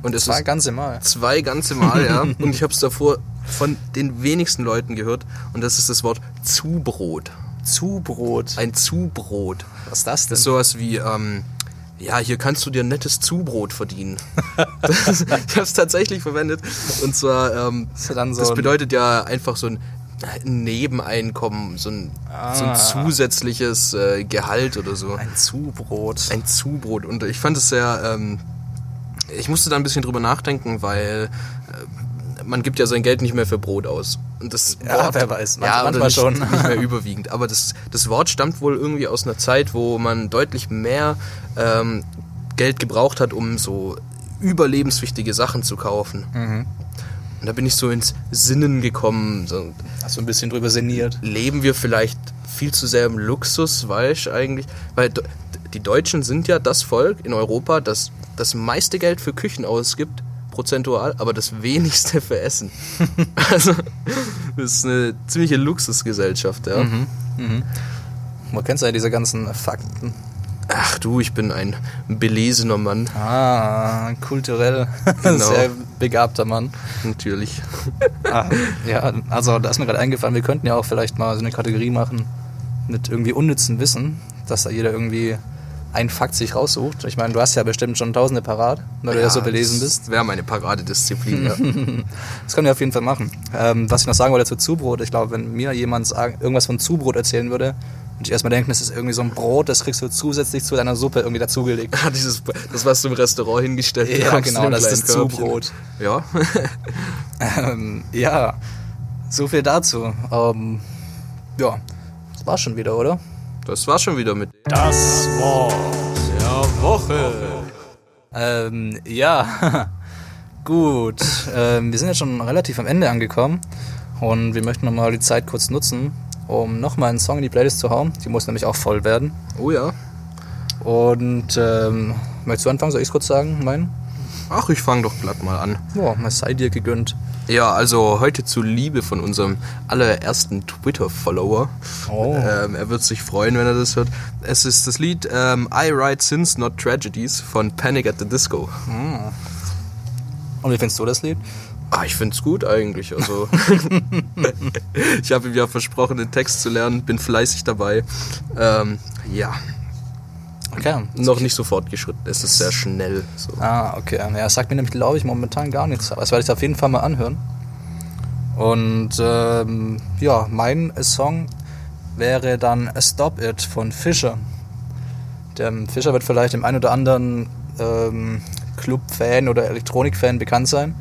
Und es Zwei ganze Mal. zwei ganze Mal, ja. Und ich habe es davor von den wenigsten Leuten gehört. Und das ist das Wort Zubrot. Zubrot. Ein Zubrot. Was ist das denn? Das ist sowas wie, ähm, ja, hier kannst du dir ein nettes Zubrot verdienen. das, ich habe es tatsächlich verwendet. Und zwar, ähm, so das bedeutet ja einfach so ein Nebeneinkommen, so ein, so ein Ah. zusätzliches äh, Gehalt oder so. Ein Zubrot. Ein Zubrot. Und ich fand es sehr, ähm, ich musste da ein bisschen drüber nachdenken, weil äh, man gibt ja sein Geld nicht mehr für Brot aus. Und das Ja, wer weiß. Manch- ja, manchmal nicht, schon. Nicht mehr überwiegend. Aber das, das Wort stammt wohl irgendwie aus einer Zeit, wo man deutlich mehr ähm, Geld gebraucht hat, um so überlebenswichtige Sachen zu kaufen. Mhm. Und da bin ich so ins Sinnen gekommen. So, Hast du ein bisschen drüber sinniert? leben wir vielleicht viel zu sehr im Luxus, weißt eigentlich? Weil die Deutschen sind ja das Volk in Europa, das das meiste Geld für Küchen ausgibt, prozentual, aber das wenigste für Essen. also, das ist eine ziemliche Luxusgesellschaft, ja. Man kennt ja diese ganzen Fakten. Ach du, ich bin ein belesener Mann, Ah, kulturell Genau. sehr begabter Mann. natürlich. Ah, ja, also da ist mir gerade eingefallen, wir könnten ja auch vielleicht mal so eine Kategorie machen mit irgendwie unnützen Wissen, dass da jeder irgendwie einen Fakt sich raussucht. Ich meine, du hast ja bestimmt schon tausende parat, weil du ja so belesen bist. Das wäre meine Paradedisziplin, ja. Das können wir auf jeden Fall machen. Ähm, was ich noch sagen wollte zu Zubrot, ich glaube, wenn mir jemand sagen, irgendwas von Zubrot erzählen würde, und ich erstmal denken, das ist irgendwie so ein Brot, das kriegst du zusätzlich zu deiner Suppe irgendwie dazugelegt. Ah, Dieses, das, was du im Restaurant hingestellt Ja, bekommst genau, das ist das kleinen Körbchen. Zubrot. Ja. Ähm, ja, so viel dazu. Ähm, ja, das war's schon wieder, oder? Das war schon wieder mit. Das Wort der Woche. Ähm, ja, gut. Ähm, wir sind jetzt schon relativ am Ende angekommen und wir möchten nochmal die Zeit kurz nutzen, um nochmal einen Song in die Playlist zu hauen. Die muss nämlich auch voll werden. Oh ja. Und ähm, möchtest du anfangen? Soll ich kurz sagen? Mein? Ach, ich fange doch glatt mal an. Boah, mal sei dir gegönnt. Ja, also heute zu Liebe von unserem allerersten Twitter-Follower. Oh. Ähm, er wird sich freuen, wenn er das hört. Es ist das Lied ähm, I Write Sins, Not Tragedies von Panic at the Disco. Und wie findest du das Lied? Ah, ich find's gut eigentlich. Also ich habe ihm ja versprochen, den Text zu lernen, bin fleißig dabei. Ähm, ja, Okay. noch nicht so fortgeschritten. Es ist sehr schnell. So. Ah, okay. Ja, es sagt mir nämlich, glaube ich, momentan gar nichts. Aber das werde ich auf jeden Fall mal anhören. Und ähm, ja, mein Song wäre dann Stop It von Fischer. Der Fischer wird vielleicht dem einen oder anderen ähm, Club-Fan oder Elektronik-Fan bekannt sein.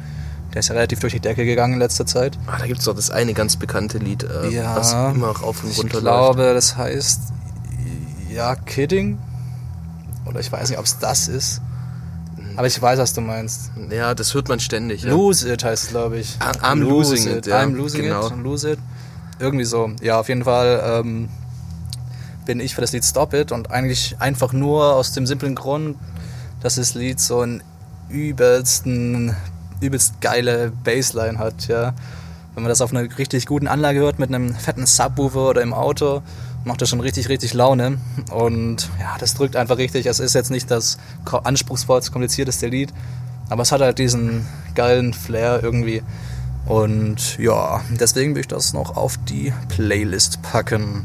Der ist ja relativ durch die Decke gegangen in letzter Zeit. Ah, da gibt's doch das eine ganz bekannte Lied, äh, Ja. was immer rauf und Ich runter läuft. glaube, das heißt ja, Kidding. Oder ich weiß nicht, ob es das ist. Aber ich weiß, was du meinst. Ja, das hört man ständig. Ja. Lose It heißt es, glaube ich. I- I'm losing it, ja, I'm losing genau. it. Lose it. Irgendwie so. Ja, auf jeden Fall ähm, bin ich für das Lied Stop It und eigentlich einfach nur aus dem simplen Grund, dass das Lied so einen übelsten, übelst geile Bassline hat, ja. Wenn man das auf einer richtig guten Anlage hört, mit einem fetten Subwoofer oder im Auto, macht das schon richtig, richtig Laune. Und ja, das drückt einfach richtig. Es ist jetzt nicht das anspruchsvollste, komplizierteste Lied, aber es hat halt diesen geilen Flair irgendwie. Und ja, deswegen will ich das noch auf die Playlist packen.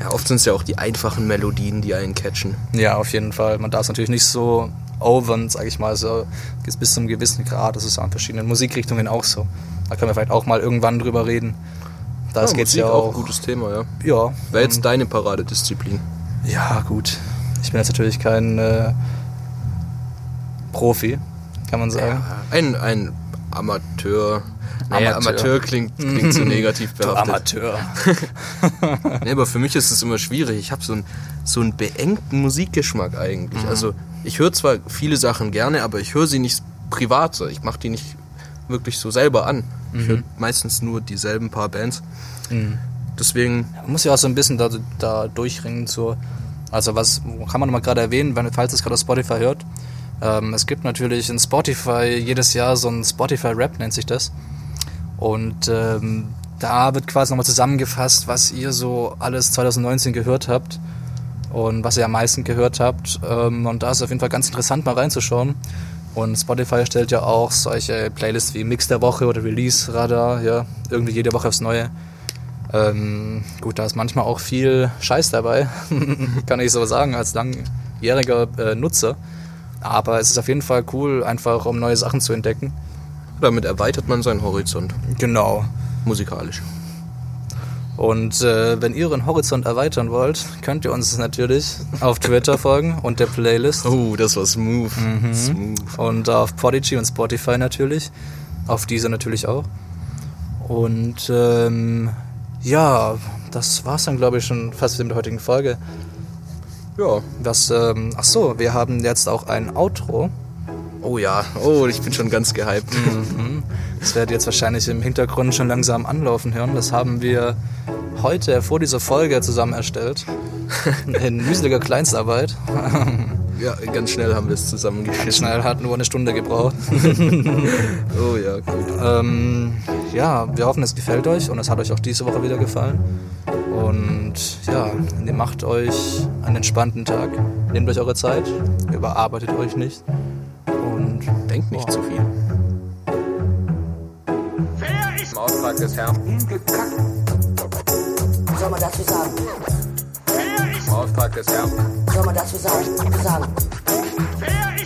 Ja, oft sind es ja auch die einfachen Melodien, die einen catchen. Ja, auf jeden Fall. Man darf es natürlich nicht so overn, sag ich mal, so bis bis zu einem gewissen Grad. Das ist an verschiedenen Musikrichtungen auch so. Da können wir vielleicht auch mal irgendwann drüber reden. Da Ja, geht's Musik ja auch auch. ein gutes Thema, ja. Ja, Wäre jetzt deine Paradedisziplin. ja, gut. Ich bin jetzt natürlich kein äh, Profi, kann man sagen. Ein, ein Amateur. Naja, Amateur. Amateur, klingt, klingt so negativ behaftet. Amateur. Nee, aber für mich ist es immer schwierig. Ich habe so, ein, so einen beengten Musikgeschmack eigentlich. Also ich höre zwar viele Sachen gerne, aber ich höre sie nicht privat. Ich mache die nicht wirklich so selber an. Ich höre meistens nur dieselben paar Bands. Deswegen, Man muss ja auch so ein bisschen da, da durchringen zu. Also was kann man mal gerade erwähnen, wenn, falls es gerade auf Spotify hört. Ähm, es gibt natürlich in Spotify jedes Jahr so ein Spotify-Rap, nennt sich das. Und ähm, da wird quasi nochmal zusammengefasst, was ihr so alles 2019 gehört habt und was ihr am meisten gehört habt. Ähm, und da ist auf jeden Fall ganz interessant mal reinzuschauen. Und Spotify stellt ja auch solche Playlists wie Mix der Woche oder Release Radar, ja, irgendwie jede Woche aufs Neue. Ähm, gut, da ist manchmal auch viel Scheiß dabei, kann ich so sagen, als langjähriger äh, Nutzer. Aber es ist auf jeden Fall cool, einfach um neue Sachen zu entdecken. damit erweitert man seinen Horizont. Genau. Musikalisch. Und äh, wenn ihr euren Horizont erweitern wollt, könnt ihr uns natürlich auf Twitter folgen und der Playlist. Oh, das war smooth. Mhm. Smooth. Und auf Podigy und Spotify natürlich. Auf diese natürlich auch. Und ähm, ja, das war's dann, glaube ich, schon fast mit der heutigen Folge. Ja. Was, ähm, ach so, wir haben jetzt auch ein Outro. Oh ja. Oh, ich bin schon ganz gehypt. Das werdet ihr jetzt wahrscheinlich im Hintergrund schon langsam anlaufen hören. Das haben wir heute vor dieser Folge zusammen erstellt. In mühseliger Kleinstarbeit. Ja, ganz schnell haben wir es zusammengeschissen. Schnell hat nur eine Stunde gebraucht. Oh ja, gut. Ähm, ja, wir hoffen, es gefällt euch und es hat euch auch diese Woche wieder gefallen. Und ja, macht euch einen entspannten Tag. Nehmt euch eure Zeit, überarbeitet euch nicht. Und Denkt nicht zu viel. Im Auftrag des Herrn. Was soll man dazu sagen? Im Auftrag des Herrn. Was soll man dazu sagen? sagen?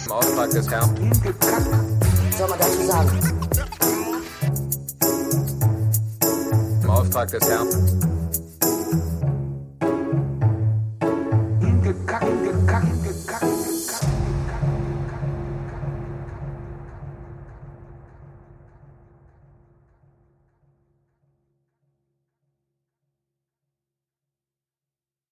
Im Auftrag des Herrn. Was soll man dazu sagen? Im Auftrag des Herrn.